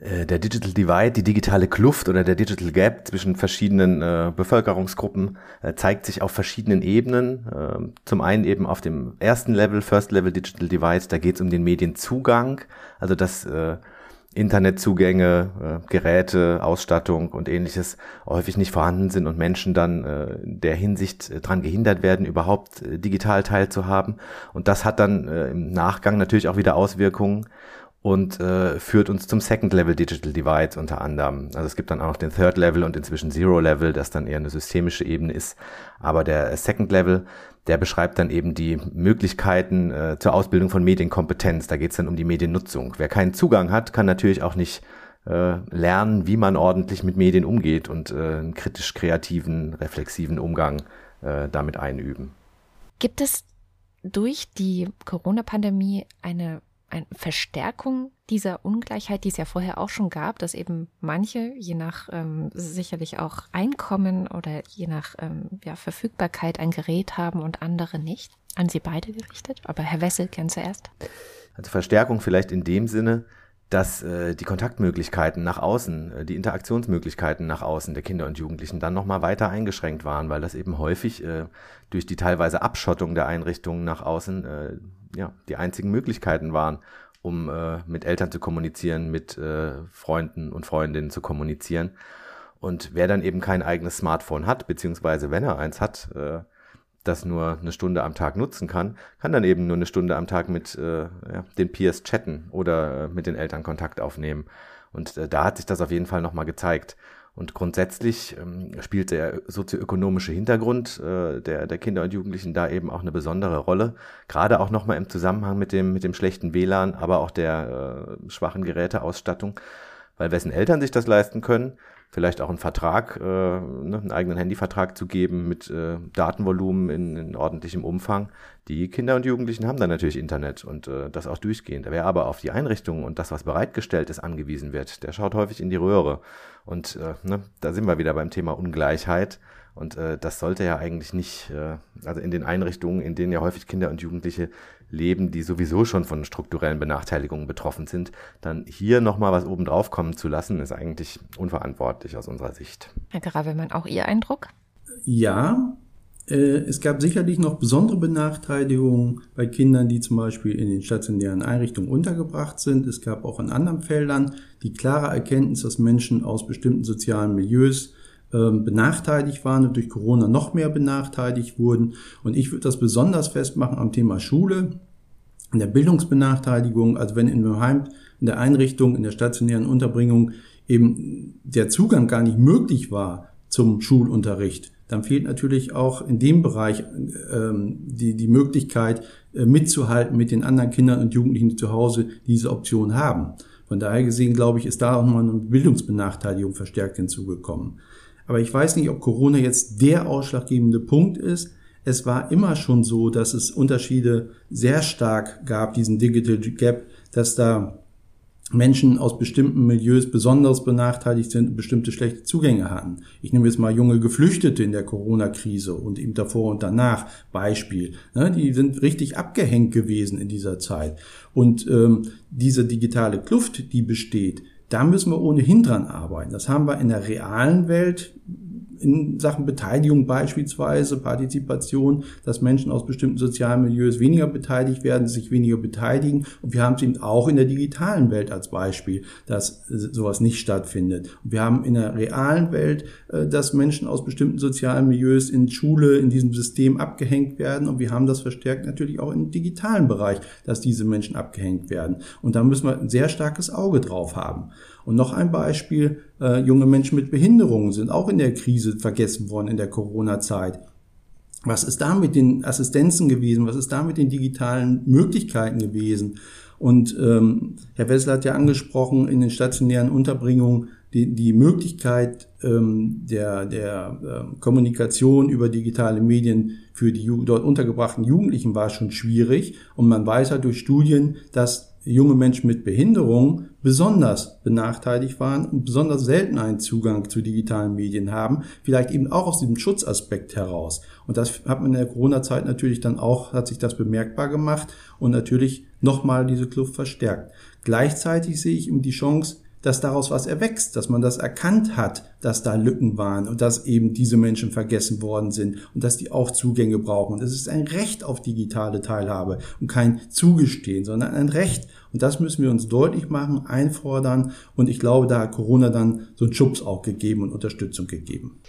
äh, der Digital Divide, die digitale Kluft oder der Digital Gap zwischen verschiedenen äh, Bevölkerungsgruppen äh, zeigt sich auf verschiedenen Ebenen. Äh, zum einen eben auf dem ersten Level, First Level Digital Divide, da geht es um den Medienzugang, also dass äh, Internetzugänge, äh, Geräte, Ausstattung und ähnliches häufig nicht vorhanden sind und Menschen dann äh, der Hinsicht äh, daran gehindert werden, überhaupt äh, digital teilzuhaben. Und das hat dann äh, im Nachgang natürlich auch wieder Auswirkungen und äh, führt uns zum Second Level Digital Divide unter anderem. Also es gibt dann auch noch den Third Level und inzwischen Zero Level, das dann eher eine systemische Ebene ist. Aber der Second Level, der beschreibt dann eben die Möglichkeiten äh, zur Ausbildung von Medienkompetenz. Da geht es dann um die Mediennutzung. Wer keinen Zugang hat, kann natürlich auch nicht äh, lernen, wie man ordentlich mit Medien umgeht und äh, einen kritisch kreativen, reflexiven Umgang äh, damit einüben. Gibt es durch die Corona-Pandemie eine eine Verstärkung dieser Ungleichheit, die es ja vorher auch schon gab, dass eben manche, je nach ähm, sicherlich auch Einkommen oder je nach ähm, ja, Verfügbarkeit ein Gerät haben und andere nicht. An Sie beide gerichtet, aber Herr Wessel kennt zuerst. Also Verstärkung vielleicht in dem Sinne, dass äh, die Kontaktmöglichkeiten nach außen, äh, die Interaktionsmöglichkeiten nach außen der Kinder und Jugendlichen dann nochmal weiter eingeschränkt waren, weil das eben häufig äh, durch die teilweise Abschottung der Einrichtungen nach außen äh, ja, die einzigen Möglichkeiten waren, um äh, mit Eltern zu kommunizieren, mit äh, Freunden und Freundinnen zu kommunizieren. Und wer dann eben kein eigenes Smartphone hat, beziehungsweise wenn er eins hat, äh, das nur eine Stunde am Tag nutzen kann, kann dann eben nur eine Stunde am Tag mit äh, ja, den Peers chatten oder äh, mit den Eltern Kontakt aufnehmen. Und äh, da hat sich das auf jeden Fall nochmal gezeigt. Und grundsätzlich ähm, spielt der sozioökonomische Hintergrund äh, der, der Kinder und Jugendlichen da eben auch eine besondere Rolle. Gerade auch nochmal im Zusammenhang mit dem, mit dem schlechten WLAN, aber auch der äh, schwachen Geräteausstattung. Weil wessen Eltern sich das leisten können, vielleicht auch einen Vertrag, äh, ne, einen eigenen Handyvertrag zu geben mit äh, Datenvolumen in, in ordentlichem Umfang. Die Kinder und Jugendlichen haben dann natürlich Internet und äh, das auch durchgehend. Wer aber auf die Einrichtungen und das, was bereitgestellt ist, angewiesen wird, der schaut häufig in die Röhre. Und äh, ne, da sind wir wieder beim Thema Ungleichheit. Und äh, das sollte ja eigentlich nicht, äh, also in den Einrichtungen, in denen ja häufig Kinder und Jugendliche leben, die sowieso schon von strukturellen Benachteiligungen betroffen sind, dann hier nochmal was obendrauf kommen zu lassen, ist eigentlich unverantwortlich aus unserer Sicht. Herr Gravelmann, auch Ihr Eindruck? Ja, äh, es gab sicherlich noch besondere Benachteiligungen bei Kindern, die zum Beispiel in den stationären Einrichtungen untergebracht sind. Es gab auch in anderen Feldern die klare Erkenntnis, dass Menschen aus bestimmten sozialen Milieus benachteiligt waren und durch Corona noch mehr benachteiligt wurden. Und ich würde das besonders festmachen am Thema Schule, in der Bildungsbenachteiligung, also wenn in einem Heim, in der Einrichtung, in der stationären Unterbringung eben der Zugang gar nicht möglich war zum Schulunterricht, dann fehlt natürlich auch in dem Bereich ähm, die, die Möglichkeit, äh, mitzuhalten mit den anderen Kindern und Jugendlichen, die zu Hause diese Option haben. Von daher gesehen, glaube ich, ist da auch nochmal eine Bildungsbenachteiligung verstärkt hinzugekommen. Aber ich weiß nicht, ob Corona jetzt der ausschlaggebende Punkt ist. Es war immer schon so, dass es Unterschiede sehr stark gab, diesen Digital Gap, dass da Menschen aus bestimmten Milieus besonders benachteiligt sind und bestimmte schlechte Zugänge hatten. Ich nehme jetzt mal junge Geflüchtete in der Corona-Krise und eben davor und danach Beispiel. Ne, die sind richtig abgehängt gewesen in dieser Zeit. Und ähm, diese digitale Kluft, die besteht, da müssen wir ohnehin dran arbeiten. Das haben wir in der realen Welt in Sachen Beteiligung beispielsweise, Partizipation, dass Menschen aus bestimmten sozialen Milieus weniger beteiligt werden, sich weniger beteiligen. Und wir haben es eben auch in der digitalen Welt als Beispiel, dass sowas nicht stattfindet. Und wir haben in der realen Welt, äh, dass Menschen aus bestimmten sozialen Milieus in Schule, in diesem System abgehängt werden. Und wir haben das verstärkt natürlich auch im digitalen Bereich, dass diese Menschen abgehängt werden. Und da müssen wir ein sehr starkes Auge drauf haben. Und noch ein Beispiel, äh, junge Menschen mit Behinderungen sind auch in der Krise vergessen worden in der Corona-Zeit. Was ist da mit den Assistenzen gewesen? Was ist da mit den digitalen Möglichkeiten gewesen? Und ähm, Herr Wessel hat ja angesprochen, in den stationären Unterbringungen die, die Möglichkeit ähm, der, der äh, Kommunikation über digitale Medien für die dort untergebrachten Jugendlichen war schon schwierig. Und man weiß halt durch Studien, dass junge Menschen mit Behinderung besonders benachteiligt waren und besonders selten einen Zugang zu digitalen Medien haben, vielleicht eben auch aus diesem Schutzaspekt heraus. Und das hat man in der Corona-Zeit natürlich dann auch, hat sich das bemerkbar gemacht und natürlich nochmal diese Kluft verstärkt. Gleichzeitig sehe ich eben die Chance, dass daraus was erwächst, dass man das erkannt hat, dass da Lücken waren und dass eben diese Menschen vergessen worden sind und dass die auch Zugänge brauchen. Und es ist ein Recht auf digitale Teilhabe und kein Zugestehen, sondern ein Recht. Und das müssen wir uns deutlich machen, einfordern. Und ich glaube, da hat Corona dann so einen Schubs auch gegeben und Unterstützung gegeben.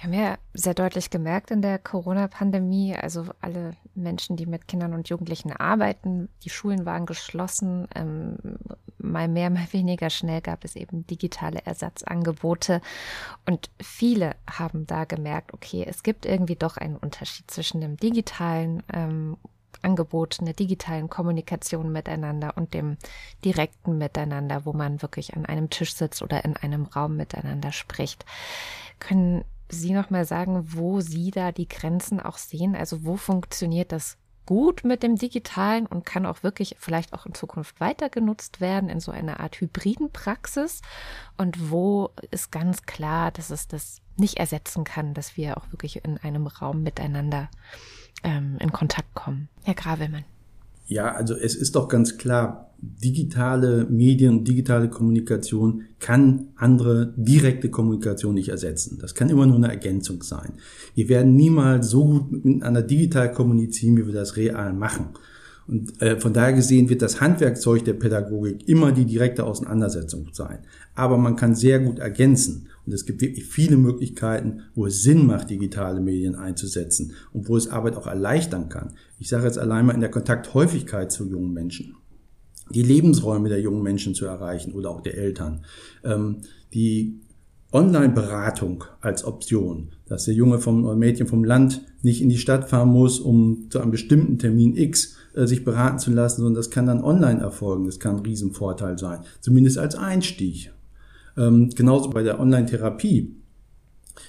Wir haben ja sehr deutlich gemerkt in der Corona-Pandemie, also alle Menschen, die mit Kindern und Jugendlichen arbeiten, die Schulen waren geschlossen, ähm, mal mehr, mal [LAUGHS] weniger schnell gab es eben digitale Ersatzangebote und viele haben da gemerkt, okay, es gibt irgendwie doch einen Unterschied zwischen dem digitalen ähm, Angebot, einer digitalen Kommunikation miteinander und dem direkten Miteinander, wo man wirklich an einem Tisch sitzt oder in einem Raum miteinander spricht. Können Sie noch mal sagen, wo Sie da die Grenzen auch sehen? Also wo funktioniert das gut mit dem Digitalen und kann auch wirklich vielleicht auch in Zukunft weiter genutzt werden in so einer Art hybriden Praxis? Und wo ist ganz klar, dass es das nicht ersetzen kann, dass wir auch wirklich in einem Raum miteinander ähm, in Kontakt kommen? Herr Gravelmann. Ja, also es ist doch ganz klar, digitale Medien, digitale Kommunikation kann andere direkte Kommunikation nicht ersetzen. Das kann immer nur eine Ergänzung sein. Wir werden niemals so gut miteinander digital kommunizieren, wie wir das real machen. Und äh, von daher gesehen wird das Handwerkzeug der Pädagogik immer die direkte Auseinandersetzung sein. Aber man kann sehr gut ergänzen. Und es gibt wirklich viele Möglichkeiten, wo es Sinn macht, digitale Medien einzusetzen und wo es Arbeit auch erleichtern kann. Ich sage jetzt allein mal in der Kontakthäufigkeit zu jungen Menschen die Lebensräume der jungen Menschen zu erreichen oder auch der Eltern. Ähm, die Online-Beratung als Option, dass der Junge vom oder Mädchen vom Land nicht in die Stadt fahren muss, um zu einem bestimmten Termin X äh, sich beraten zu lassen, sondern das kann dann online erfolgen. Das kann ein Riesenvorteil sein, zumindest als Einstieg. Ähm, genauso bei der Online-Therapie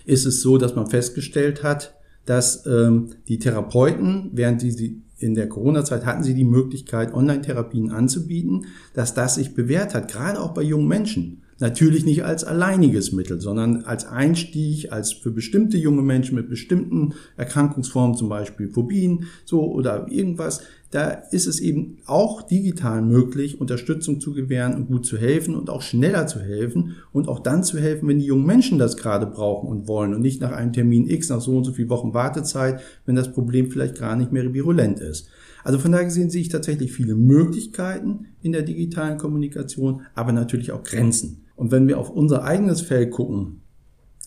ist es so, dass man festgestellt hat, dass ähm, die Therapeuten, während sie in der Corona-Zeit hatten sie die Möglichkeit, Online-Therapien anzubieten, dass das sich bewährt hat, gerade auch bei jungen Menschen. Natürlich nicht als alleiniges Mittel, sondern als Einstieg, als für bestimmte junge Menschen mit bestimmten Erkrankungsformen, zum Beispiel Phobien, so oder irgendwas. Da ist es eben auch digital möglich, Unterstützung zu gewähren und gut zu helfen und auch schneller zu helfen und auch dann zu helfen, wenn die jungen Menschen das gerade brauchen und wollen und nicht nach einem Termin X, nach so und so viel Wochen Wartezeit, wenn das Problem vielleicht gar nicht mehr virulent ist. Also von daher gesehen sehe ich tatsächlich viele Möglichkeiten in der digitalen Kommunikation, aber natürlich auch Grenzen. Und wenn wir auf unser eigenes Feld gucken,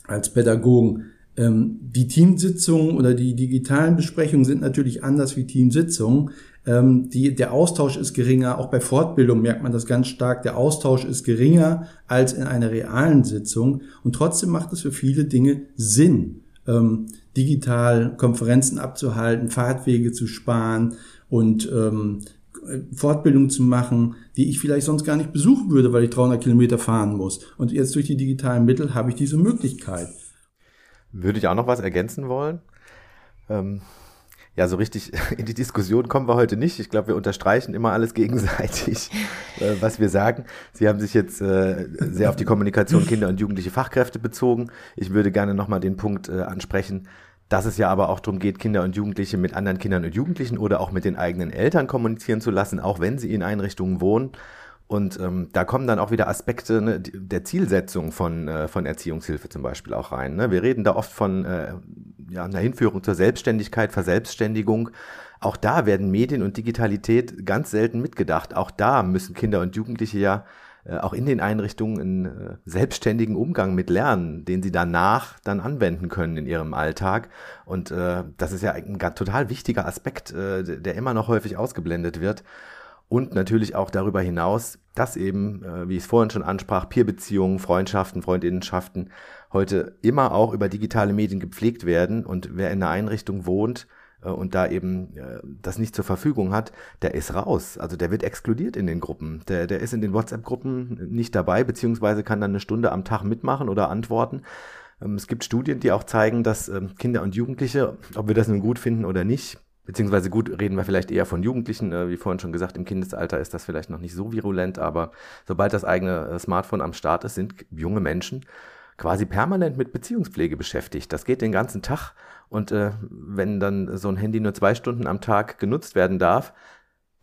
als Pädagogen, ähm, die Teamsitzungen oder die digitalen Besprechungen sind natürlich anders wie Teamsitzungen. Ähm, die, der Austausch ist geringer. Auch bei Fortbildung merkt man das ganz stark. Der Austausch ist geringer als in einer realen Sitzung. Und trotzdem macht es für viele Dinge Sinn, ähm, digital Konferenzen abzuhalten, Fahrtwege zu sparen und ähm, Fortbildung zu machen, die ich vielleicht sonst gar nicht besuchen würde, weil ich 300 Kilometer fahren muss. Und jetzt durch die digitalen Mittel habe ich diese Möglichkeit. Würde ich auch noch was ergänzen wollen? Ähm, ja, so richtig [LAUGHS] in die Diskussion kommen wir heute nicht. Ich glaube, wir unterstreichen immer alles gegenseitig, [LAUGHS] äh, was wir sagen. Sie haben sich jetzt äh, sehr auf die Kommunikation Kinder und jugendliche Fachkräfte bezogen. Ich würde gerne nochmal den Punkt äh, ansprechen, dass es ja aber auch darum geht, Kinder und Jugendliche mit anderen Kindern und Jugendlichen oder auch mit den eigenen Eltern kommunizieren zu lassen, auch wenn sie in Einrichtungen wohnen. Und ähm, da kommen dann auch wieder Aspekte ne, der Zielsetzung von, äh, von Erziehungshilfe zum Beispiel auch rein. Ne? Wir reden da oft von äh, ja, einer Hinführung zur Selbstständigkeit, Verselbstständigung. Auch da werden Medien und Digitalität ganz selten mitgedacht. Auch da müssen Kinder und Jugendliche ja äh, auch in den Einrichtungen einen äh, selbstständigen Umgang mit lernen, den sie danach dann anwenden können in ihrem Alltag. Und äh, das ist ja ein total wichtiger Aspekt, äh, der immer noch häufig ausgeblendet wird. Und natürlich auch darüber hinaus, dass eben, wie ich es vorhin schon ansprach, Peerbeziehungen, Freundschaften, Freundinnenschaften heute immer auch über digitale Medien gepflegt werden. Und wer in einer Einrichtung wohnt, und da eben äh, das nicht zur Verfügung hat, der ist raus. Also der wird exkludiert in den Gruppen. Der, der ist in den WhatsApp-Gruppen nicht dabei, beziehungsweise kann dann eine Stunde am Tag mitmachen oder antworten. Ähm, es gibt Studien, die auch zeigen, dass ähm, Kinder und Jugendliche, ob wir das nun gut finden oder nicht, beziehungsweise gut reden wir vielleicht eher von Jugendlichen, äh, wie vorhin schon gesagt, im Kindesalter ist das vielleicht noch nicht so virulent, aber sobald das eigene Smartphone am Start ist, sind junge Menschen quasi permanent mit Beziehungspflege beschäftigt. Das geht den ganzen Tag und äh, wenn dann so ein Handy nur zwei Stunden am Tag genutzt werden darf,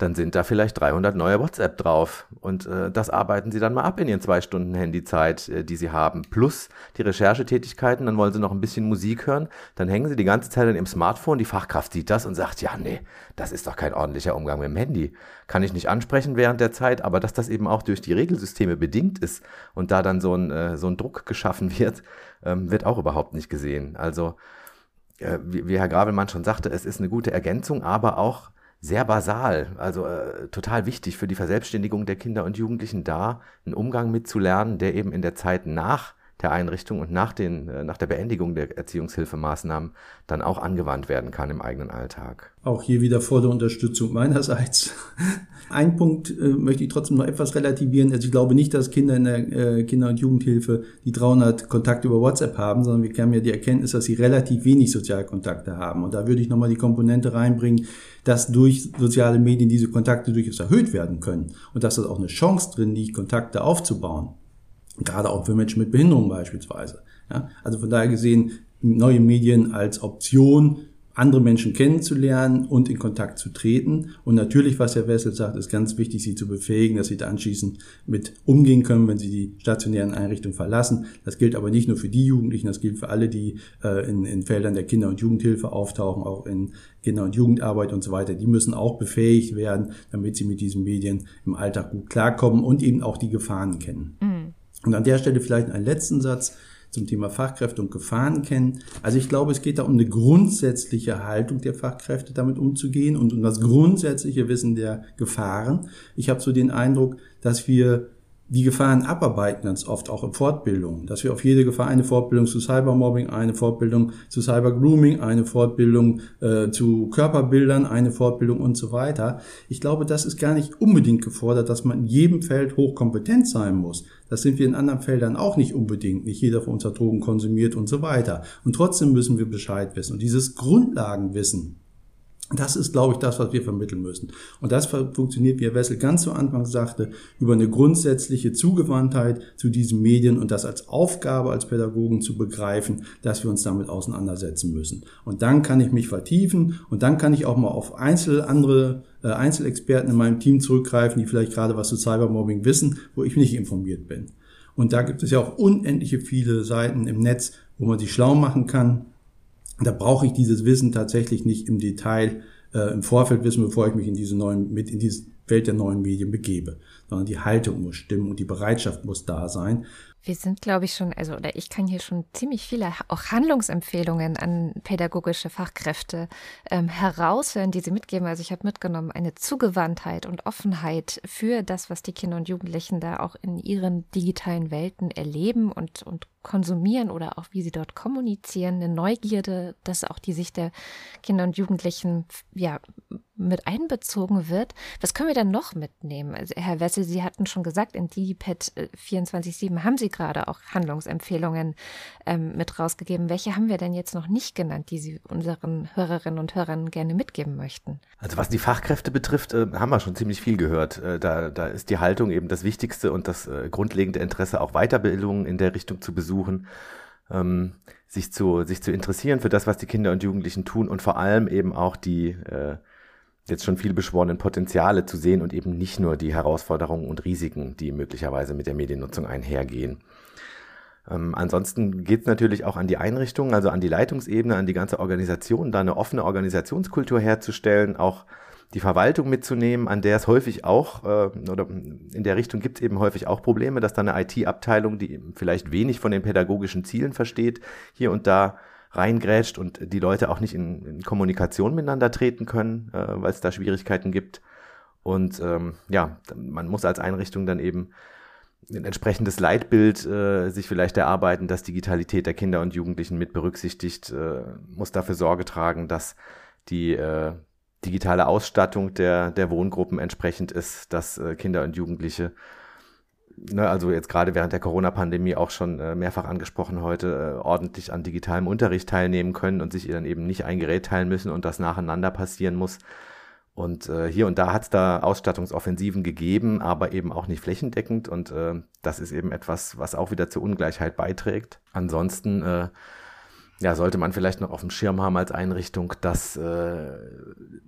dann sind da vielleicht 300 neue WhatsApp drauf. Und äh, das arbeiten sie dann mal ab in ihren zwei Stunden Handyzeit, äh, die sie haben. Plus die Recherchetätigkeiten, dann wollen sie noch ein bisschen Musik hören. Dann hängen sie die ganze Zeit dann im Smartphone. Die Fachkraft sieht das und sagt, ja, nee, das ist doch kein ordentlicher Umgang mit dem Handy. Kann ich nicht ansprechen während der Zeit, aber dass das eben auch durch die Regelsysteme bedingt ist und da dann so ein, äh, so ein Druck geschaffen [LAUGHS] wird, ähm, wird auch überhaupt nicht gesehen. Also, äh, wie, wie Herr Gravelmann schon sagte, es ist eine gute Ergänzung, aber auch sehr basal, also äh, total wichtig für die Verselbstständigung der Kinder und Jugendlichen da, einen Umgang mitzulernen, der eben in der Zeit nach der Einrichtung und nach, den, äh, nach der Beendigung der Erziehungshilfemaßnahmen dann auch angewandt werden kann im eigenen Alltag. Auch hier wieder volle Unterstützung meinerseits. [LAUGHS] Ein Punkt äh, möchte ich trotzdem noch etwas relativieren. Also ich glaube nicht, dass Kinder in der äh, Kinder- und Jugendhilfe die 300 Kontakte über WhatsApp haben, sondern wir haben ja die Erkenntnis, dass sie relativ wenig Sozialkontakte haben. Und da würde ich nochmal die Komponente reinbringen, dass durch soziale Medien diese Kontakte durchaus erhöht werden können und dass das auch eine Chance drin liegt, Kontakte aufzubauen. Gerade auch für Menschen mit Behinderung beispielsweise. Ja, also von daher gesehen, neue Medien als Option, andere Menschen kennenzulernen und in Kontakt zu treten. Und natürlich, was Herr Wessel sagt, ist ganz wichtig, sie zu befähigen, dass sie da anschließend mit umgehen können, wenn sie die stationären Einrichtungen verlassen. Das gilt aber nicht nur für die Jugendlichen, das gilt für alle, die äh, in, in Feldern der Kinder- und Jugendhilfe auftauchen, auch in Kinder- und Jugendarbeit und so weiter. Die müssen auch befähigt werden, damit sie mit diesen Medien im Alltag gut klarkommen und eben auch die Gefahren kennen. Mhm. Und an der Stelle vielleicht einen letzten Satz zum Thema Fachkräfte und Gefahren kennen. Also ich glaube, es geht da um eine grundsätzliche Haltung der Fachkräfte, damit umzugehen und um das grundsätzliche Wissen der Gefahren. Ich habe so den Eindruck, dass wir die Gefahren abarbeiten ganz oft auch in Fortbildungen, dass wir auf jede Gefahr eine Fortbildung zu Cybermobbing, eine Fortbildung zu Cybergrooming, eine Fortbildung äh, zu Körperbildern, eine Fortbildung und so weiter. Ich glaube, das ist gar nicht unbedingt gefordert, dass man in jedem Feld hochkompetent sein muss. Das sind wir in anderen Feldern auch nicht unbedingt. Nicht jeder von uns hat Drogen konsumiert und so weiter. Und trotzdem müssen wir Bescheid wissen. Und dieses Grundlagenwissen, das ist, glaube ich, das, was wir vermitteln müssen. Und das funktioniert, wie Herr Wessel ganz zu Anfang sagte, über eine grundsätzliche Zugewandtheit zu diesen Medien und das als Aufgabe als Pädagogen zu begreifen, dass wir uns damit auseinandersetzen müssen. Und dann kann ich mich vertiefen und dann kann ich auch mal auf einzel andere äh, Einzelexperten in meinem Team zurückgreifen, die vielleicht gerade was zu Cybermobbing wissen, wo ich nicht informiert bin. Und da gibt es ja auch unendliche viele Seiten im Netz, wo man sich schlau machen kann, da brauche ich dieses Wissen tatsächlich nicht im Detail äh, im Vorfeld wissen, bevor ich mich in diese neuen, mit in diese Welt der neuen Medien begebe, sondern die Haltung muss stimmen und die Bereitschaft muss da sein. Wir sind, glaube ich, schon, also, oder ich kann hier schon ziemlich viele auch Handlungsempfehlungen an pädagogische Fachkräfte ähm, heraushören, die sie mitgeben. Also ich habe mitgenommen eine Zugewandtheit und Offenheit für das, was die Kinder und Jugendlichen da auch in ihren digitalen Welten erleben und, und konsumieren oder auch wie sie dort kommunizieren, eine Neugierde, dass auch die Sicht der Kinder und Jugendlichen ja mit einbezogen wird. Was können wir denn noch mitnehmen? Also Herr Wessel, Sie hatten schon gesagt, in DigiPad 24.7 haben Sie gerade auch Handlungsempfehlungen ähm, mit rausgegeben. Welche haben wir denn jetzt noch nicht genannt, die Sie unseren Hörerinnen und Hörern gerne mitgeben möchten? Also was die Fachkräfte betrifft, äh, haben wir schon ziemlich viel gehört. Äh, da, da ist die Haltung eben das Wichtigste und das äh, grundlegende Interesse, auch Weiterbildungen in der Richtung zu besuchen. Ähm, sich zu, sich zu interessieren für das, was die Kinder und Jugendlichen tun und vor allem eben auch die, äh, jetzt schon viel beschworenen Potenziale zu sehen und eben nicht nur die Herausforderungen und Risiken, die möglicherweise mit der Mediennutzung einhergehen. Ähm, ansonsten geht es natürlich auch an die Einrichtungen, also an die Leitungsebene, an die ganze Organisation, da eine offene Organisationskultur herzustellen, auch die Verwaltung mitzunehmen, an der es häufig auch, äh, oder in der Richtung gibt es eben häufig auch Probleme, dass da eine IT-Abteilung, die vielleicht wenig von den pädagogischen Zielen versteht, hier und da reingrätscht und die Leute auch nicht in, in Kommunikation miteinander treten können, äh, weil es da Schwierigkeiten gibt. Und ähm, ja, man muss als Einrichtung dann eben ein entsprechendes Leitbild äh, sich vielleicht erarbeiten, dass Digitalität der Kinder und Jugendlichen mit berücksichtigt, äh, muss dafür Sorge tragen, dass die äh, digitale Ausstattung der, der Wohngruppen entsprechend ist, dass äh, Kinder und Jugendliche, ne, also jetzt gerade während der Corona-Pandemie auch schon äh, mehrfach angesprochen heute, äh, ordentlich an digitalem Unterricht teilnehmen können und sich dann eben nicht ein Gerät teilen müssen und das nacheinander passieren muss. Und äh, hier und da hat es da Ausstattungsoffensiven gegeben, aber eben auch nicht flächendeckend. Und äh, das ist eben etwas, was auch wieder zur Ungleichheit beiträgt. Ansonsten äh, ja, sollte man vielleicht noch auf dem Schirm haben als Einrichtung, dass äh,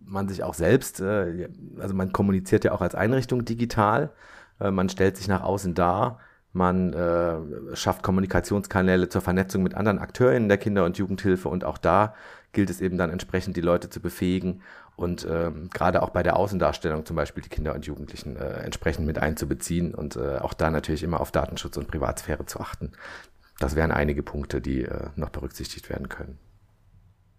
man sich auch selbst, äh, also man kommuniziert ja auch als Einrichtung digital, äh, man stellt sich nach außen dar, man äh, schafft Kommunikationskanäle zur Vernetzung mit anderen Akteuren der Kinder- und Jugendhilfe und auch da gilt es eben dann entsprechend, die Leute zu befähigen und äh, gerade auch bei der Außendarstellung zum Beispiel die Kinder und Jugendlichen äh, entsprechend mit einzubeziehen und äh, auch da natürlich immer auf Datenschutz und Privatsphäre zu achten. Das wären einige Punkte, die äh, noch berücksichtigt werden können.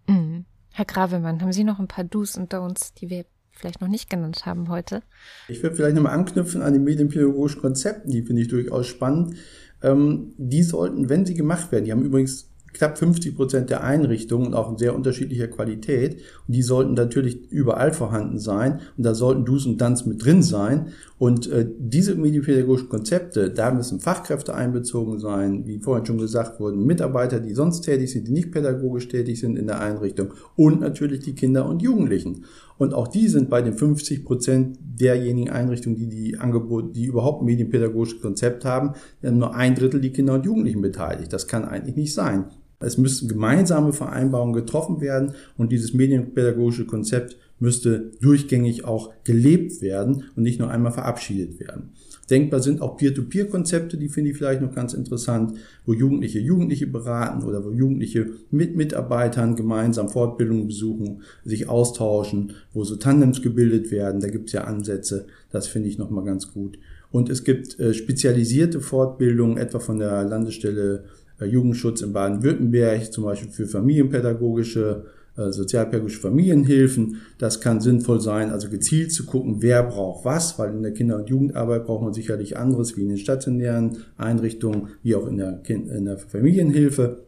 Mhm. Herr Gravemann, haben Sie noch ein paar Do's und Don'ts, die wir vielleicht noch nicht genannt haben heute? Ich würde vielleicht nochmal anknüpfen an die medienpädagogischen Konzepten, die finde ich durchaus spannend. Ähm, die sollten, wenn sie gemacht werden, die haben übrigens knapp 50 Prozent der Einrichtungen und auch in sehr unterschiedlicher Qualität. Und die sollten natürlich überall vorhanden sein. Und da sollten Do's und Dunts mit drin sein. Und äh, diese medienpädagogischen Konzepte, da müssen Fachkräfte einbezogen sein, wie vorhin schon gesagt wurden, Mitarbeiter, die sonst tätig sind, die nicht pädagogisch tätig sind in der Einrichtung und natürlich die Kinder und Jugendlichen. Und auch die sind bei den 50 Prozent derjenigen Einrichtungen, die die Angebote, die überhaupt medienpädagogische Konzept haben, nur ein Drittel die Kinder und Jugendlichen beteiligt. Das kann eigentlich nicht sein. Es müssten gemeinsame Vereinbarungen getroffen werden und dieses medienpädagogische Konzept müsste durchgängig auch gelebt werden und nicht nur einmal verabschiedet werden. Denkbar sind auch Peer-to-Peer-Konzepte, die finde ich vielleicht noch ganz interessant, wo Jugendliche Jugendliche beraten oder wo Jugendliche mit Mitarbeitern gemeinsam Fortbildungen besuchen, sich austauschen, wo so Tandems gebildet werden. Da gibt es ja Ansätze, das finde ich nochmal ganz gut. Und es gibt äh, spezialisierte Fortbildungen, etwa von der Landesstelle Jugendschutz in Baden-Württemberg, zum Beispiel für familienpädagogische, äh, sozialpädagogische Familienhilfen. Das kann sinnvoll sein, also gezielt zu gucken, wer braucht was, weil in der Kinder- und Jugendarbeit braucht man sicherlich anderes wie in den stationären Einrichtungen, wie auch in der, kind in der Familienhilfe.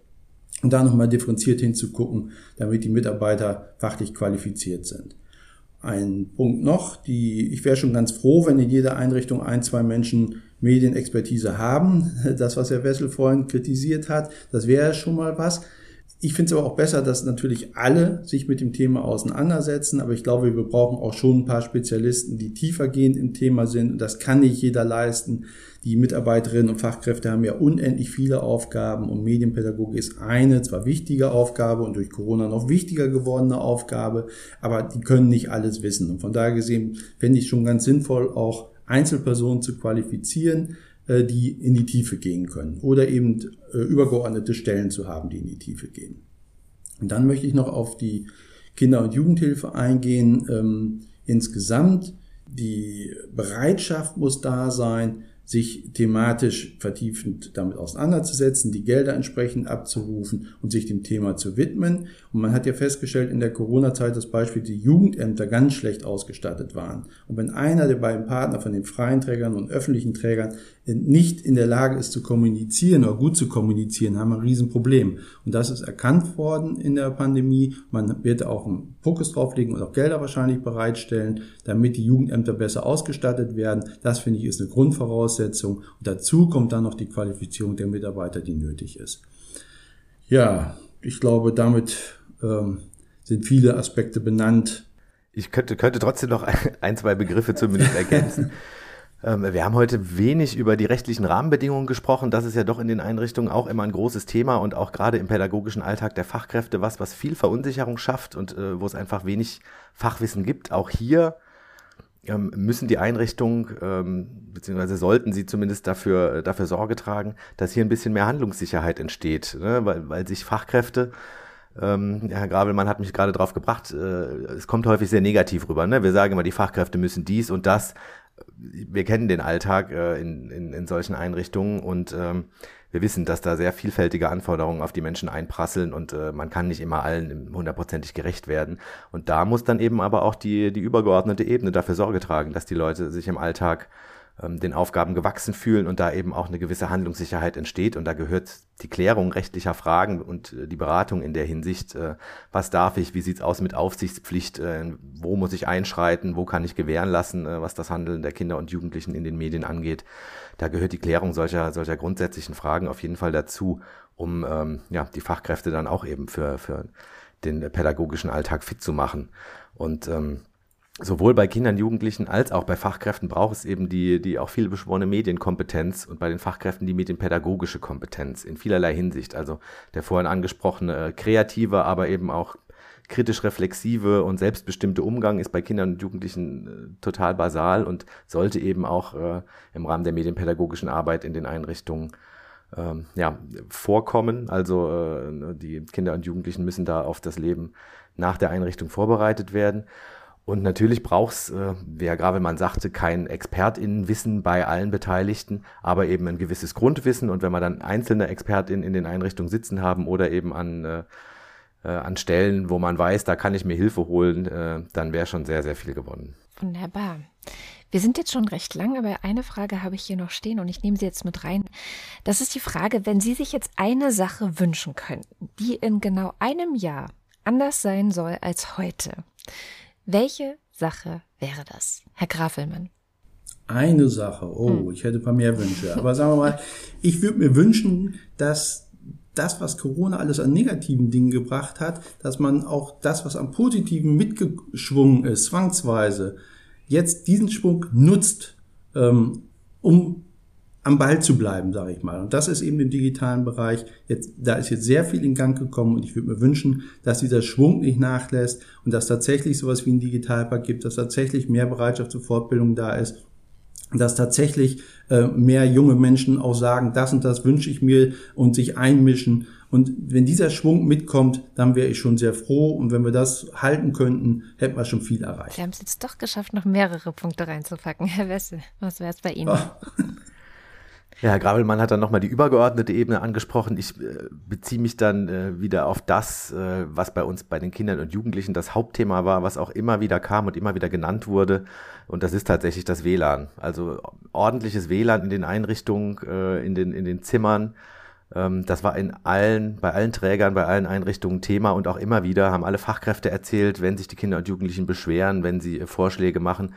Und da nochmal differenziert hinzugucken, damit die Mitarbeiter fachlich qualifiziert sind. Ein Punkt noch, die, ich wäre schon ganz froh, wenn in jeder Einrichtung ein, zwei Menschen Medienexpertise haben. Das, was Herr Wessel vorhin kritisiert hat, das wäre schon mal was. Ich finde es aber auch besser, dass natürlich alle sich mit dem Thema auseinandersetzen, aber ich glaube, wir brauchen auch schon ein paar Spezialisten, die tiefergehend im Thema sind das kann nicht jeder leisten. Die Mitarbeiterinnen und Fachkräfte haben ja unendlich viele Aufgaben und Medienpädagogik ist eine zwar wichtige Aufgabe und durch Corona noch wichtiger gewordene Aufgabe, aber die können nicht alles wissen und von daher gesehen fände ich schon ganz sinnvoll, auch Einzelpersonen zu qualifizieren, äh, die in die Tiefe gehen können oder eben äh, übergeordnete Stellen zu haben, die in die Tiefe gehen. Und dann möchte ich noch auf die Kinder- und Jugendhilfe eingehen. Ähm, insgesamt die Bereitschaft muss da sein, sich thematisch vertiefend damit auseinanderzusetzen, die Gelder entsprechend abzurufen und sich dem Thema zu widmen. Und man hat ja festgestellt in der Corona-Zeit das Beispiel, die Jugendämter ganz schlecht ausgestattet waren. Und wenn einer der beiden Partner von den freien Trägern und öffentlichen Trägern nicht in der Lage ist zu kommunizieren oder gut zu kommunizieren, haben wir ein Riesenproblem. Und das ist erkannt worden in der Pandemie. Man wird auch einen Fokus drauflegen und auch Gelder wahrscheinlich bereitstellen, damit die Jugendämter besser ausgestattet werden. Das finde ich ist eine Grundvoraussetzung. Und dazu kommt dann noch die Qualifizierung der Mitarbeiter, die nötig ist. Ja, ich glaube, damit ähm, sind viele Aspekte benannt. Ich könnte, könnte trotzdem noch [LAUGHS] ein, zwei Begriffe zumindest ergänzen. [LAUGHS] Ähm, wir haben heute wenig über die rechtlichen Rahmenbedingungen gesprochen. Das ist ja doch in den Einrichtungen auch immer ein großes Thema und auch gerade im pädagogischen Alltag der Fachkräfte was, was viel Verunsicherung schafft und äh, wo es einfach wenig Fachwissen gibt. Auch hier ähm, müssen die Einrichtungen, ähm, beziehungsweise sollten sie zumindest dafür, dafür Sorge tragen, dass hier ein bisschen mehr Handlungssicherheit entsteht, ne? weil, weil sich Fachkräfte ähm, Herr Grabelmann hat mich gerade drauf gebracht, äh, es kommt häufig sehr negativ rüber. Ne? Wir sagen immer, die Fachkräfte müssen dies und das wir kennen den Alltag äh, in, in, in solchen Einrichtungen und ähm, wir wissen, dass da sehr vielfältige Anforderungen auf die Menschen einprasseln und äh, man kann nicht immer allen hundertprozentig gerecht werden. Und da muss dann eben aber auch die, die übergeordnete Ebene dafür Sorge tragen, dass die Leute sich im Alltag ähm, den Aufgaben gewachsen fühlen und da eben auch eine gewisse Handlungssicherheit entsteht. Und da gehört die Klärung rechtlicher Fragen und äh, die Beratung in der Hinsicht, äh, was darf ich, wie sieht's aus mit Aufsichtspflicht, äh, wo muss ich einschreiten, wo kann ich gewähren lassen, was das Handeln der Kinder und Jugendlichen in den Medien angeht. Da gehört die Klärung solcher, solcher grundsätzlichen Fragen auf jeden Fall dazu, um ähm, ja, die Fachkräfte dann auch eben für, für den pädagogischen Alltag fit zu machen. Und ähm, sowohl bei Kindern, Jugendlichen als auch bei Fachkräften braucht es eben die, die auch viel beschworene Medienkompetenz und bei den Fachkräften die medienpädagogische Kompetenz in vielerlei Hinsicht. Also der vorhin angesprochene kreative, aber eben auch kritisch reflexive und selbstbestimmte Umgang ist bei Kindern und Jugendlichen äh, total basal und sollte eben auch äh, im Rahmen der medienpädagogischen Arbeit in den Einrichtungen ähm, ja, vorkommen. Also äh, die Kinder und Jugendlichen müssen da auf das Leben nach der Einrichtung vorbereitet werden. Und natürlich braucht es, äh, wie Herr Gravelmann sagte, kein ExpertInnenwissen bei allen Beteiligten, aber eben ein gewisses Grundwissen. Und wenn wir dann einzelne ExpertInnen in den Einrichtungen sitzen haben oder eben an, äh, äh, an Stellen, wo man weiß, da kann ich mir Hilfe holen, äh, dann wäre schon sehr, sehr viel gewonnen. Wunderbar. Wir sind jetzt schon recht lang, aber eine Frage habe ich hier noch stehen und ich nehme sie jetzt mit rein. Das ist die Frage, wenn Sie sich jetzt eine Sache wünschen könnten, die in genau einem Jahr anders sein soll als heute. Welche Sache wäre das, Herr Grafelmann? Eine Sache, oh, hm. ich hätte ein paar mehr Wünsche. Aber sagen wir mal, ich würde mir wünschen, dass das, was Corona alles an negativen Dingen gebracht hat, dass man auch das, was am Positiven mitgeschwungen ist, zwangsweise, jetzt diesen Schwung nutzt, ähm, um am Ball zu bleiben, sage ich mal. Und das ist eben im digitalen Bereich. Jetzt, da ist jetzt sehr viel in Gang gekommen und ich würde mir wünschen, dass dieser Schwung nicht nachlässt und dass tatsächlich sowas wie ein Digitalpark gibt, dass tatsächlich mehr Bereitschaft zur Fortbildung da ist dass tatsächlich äh, mehr junge Menschen auch sagen, das und das wünsche ich mir und sich einmischen. Und wenn dieser Schwung mitkommt, dann wäre ich schon sehr froh. Und wenn wir das halten könnten, hätten wir schon viel erreicht. Wir haben es jetzt doch geschafft, noch mehrere Punkte reinzupacken. Herr Wessel, was wäre es bei Ihnen? Oh. Ja, Herr Grabelmann hat dann nochmal die übergeordnete Ebene angesprochen. Ich äh, beziehe mich dann äh, wieder auf das, äh, was bei uns bei den Kindern und Jugendlichen das Hauptthema war, was auch immer wieder kam und immer wieder genannt wurde. Und das ist tatsächlich das WLAN. Also ordentliches WLAN in den Einrichtungen, äh, in, den, in den Zimmern. Ähm, das war in allen, bei allen Trägern, bei allen Einrichtungen Thema und auch immer wieder haben alle Fachkräfte erzählt, wenn sich die Kinder und Jugendlichen beschweren, wenn sie äh, Vorschläge machen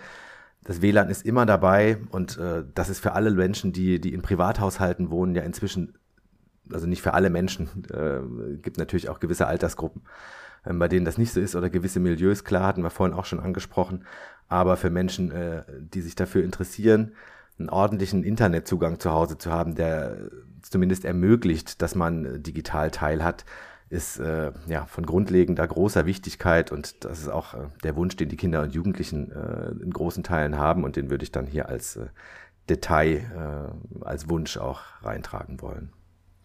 das WLAN ist immer dabei und äh, das ist für alle Menschen, die, die in Privathaushalten wohnen, ja inzwischen, also nicht für alle Menschen, äh, gibt natürlich auch gewisse Altersgruppen, äh, bei denen das nicht so ist oder gewisse Milieus, klar, hatten wir vorhin auch schon angesprochen, aber für Menschen, äh, die sich dafür interessieren, einen ordentlichen Internetzugang zu Hause zu haben, der zumindest ermöglicht, dass man digital teilhat, ist äh, ja von grundlegender großer Wichtigkeit und das ist auch äh, der Wunsch, den die Kinder und Jugendlichen äh, in großen Teilen haben und den würde ich dann hier als äh, Detail, äh, als Wunsch auch reintragen wollen.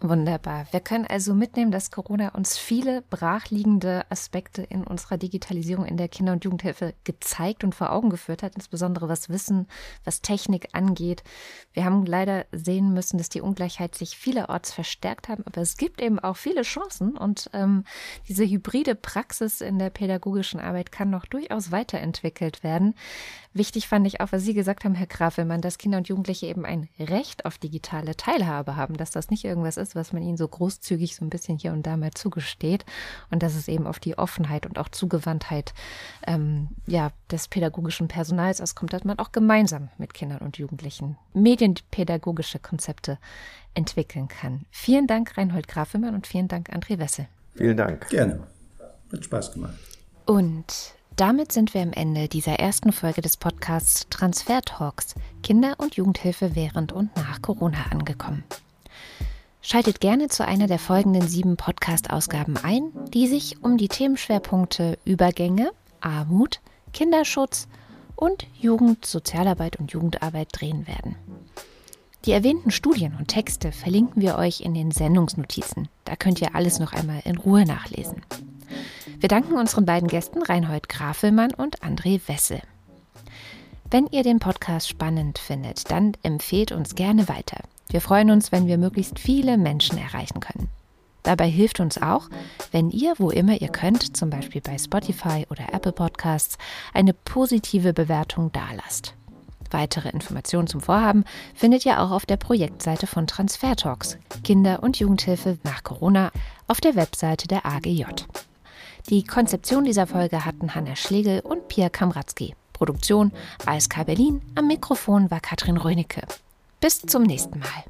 Wunderbar. Wir können also mitnehmen, dass Corona uns viele brachliegende Aspekte in unserer Digitalisierung in der Kinder- und Jugendhilfe gezeigt und vor Augen geführt hat, insbesondere was Wissen, was Technik angeht. Wir haben leider sehen müssen, dass die Ungleichheit sich vielerorts verstärkt haben, aber es gibt eben auch viele Chancen und ähm, diese hybride Praxis in der pädagogischen Arbeit kann noch durchaus weiterentwickelt werden. Wichtig fand ich auch, was Sie gesagt haben, Herr Grafelmann, dass Kinder und Jugendliche eben ein Recht auf digitale Teilhabe haben, dass das nicht irgendwas ist, was man ihnen so großzügig so ein bisschen hier und da mal zugesteht und dass es eben auf die Offenheit und auch Zugewandtheit ähm, ja, des pädagogischen Personals auskommt, dass man auch gemeinsam mit Kindern und Jugendlichen medienpädagogische Konzepte entwickeln kann. Vielen Dank, Reinhold Grafelmann und vielen Dank, André Wessel. Vielen Dank. Gerne. Hat Spaß gemacht. Und damit sind wir am Ende dieser ersten Folge des Podcasts Transfer Talks Kinder- und Jugendhilfe während und nach Corona angekommen. Schaltet gerne zu einer der folgenden sieben Podcast-Ausgaben ein, die sich um die Themenschwerpunkte Übergänge, Armut, Kinderschutz und Jugend, Sozialarbeit und Jugendarbeit drehen werden. Die erwähnten Studien und Texte verlinken wir euch in den Sendungsnotizen. Da könnt ihr alles noch einmal in Ruhe nachlesen. Wir danken unseren beiden Gästen Reinhold Grafelmann und André Wessel. Wenn ihr den Podcast spannend findet, dann empfehlt uns gerne weiter. Wir freuen uns, wenn wir möglichst viele Menschen erreichen können. Dabei hilft uns auch, wenn ihr, wo immer ihr könnt, zum Beispiel bei Spotify oder Apple Podcasts, eine positive Bewertung dalasst. Weitere Informationen zum Vorhaben findet ihr auch auf der Projektseite von Transfer Talks, Kinder- und Jugendhilfe nach Corona, auf der Webseite der AGJ. Die Konzeption dieser Folge hatten Hanna Schlegel und Pia Kamratzki. Produktion ASK Berlin. Am Mikrofon war Katrin Rönecke. Bis zum nächsten Mal.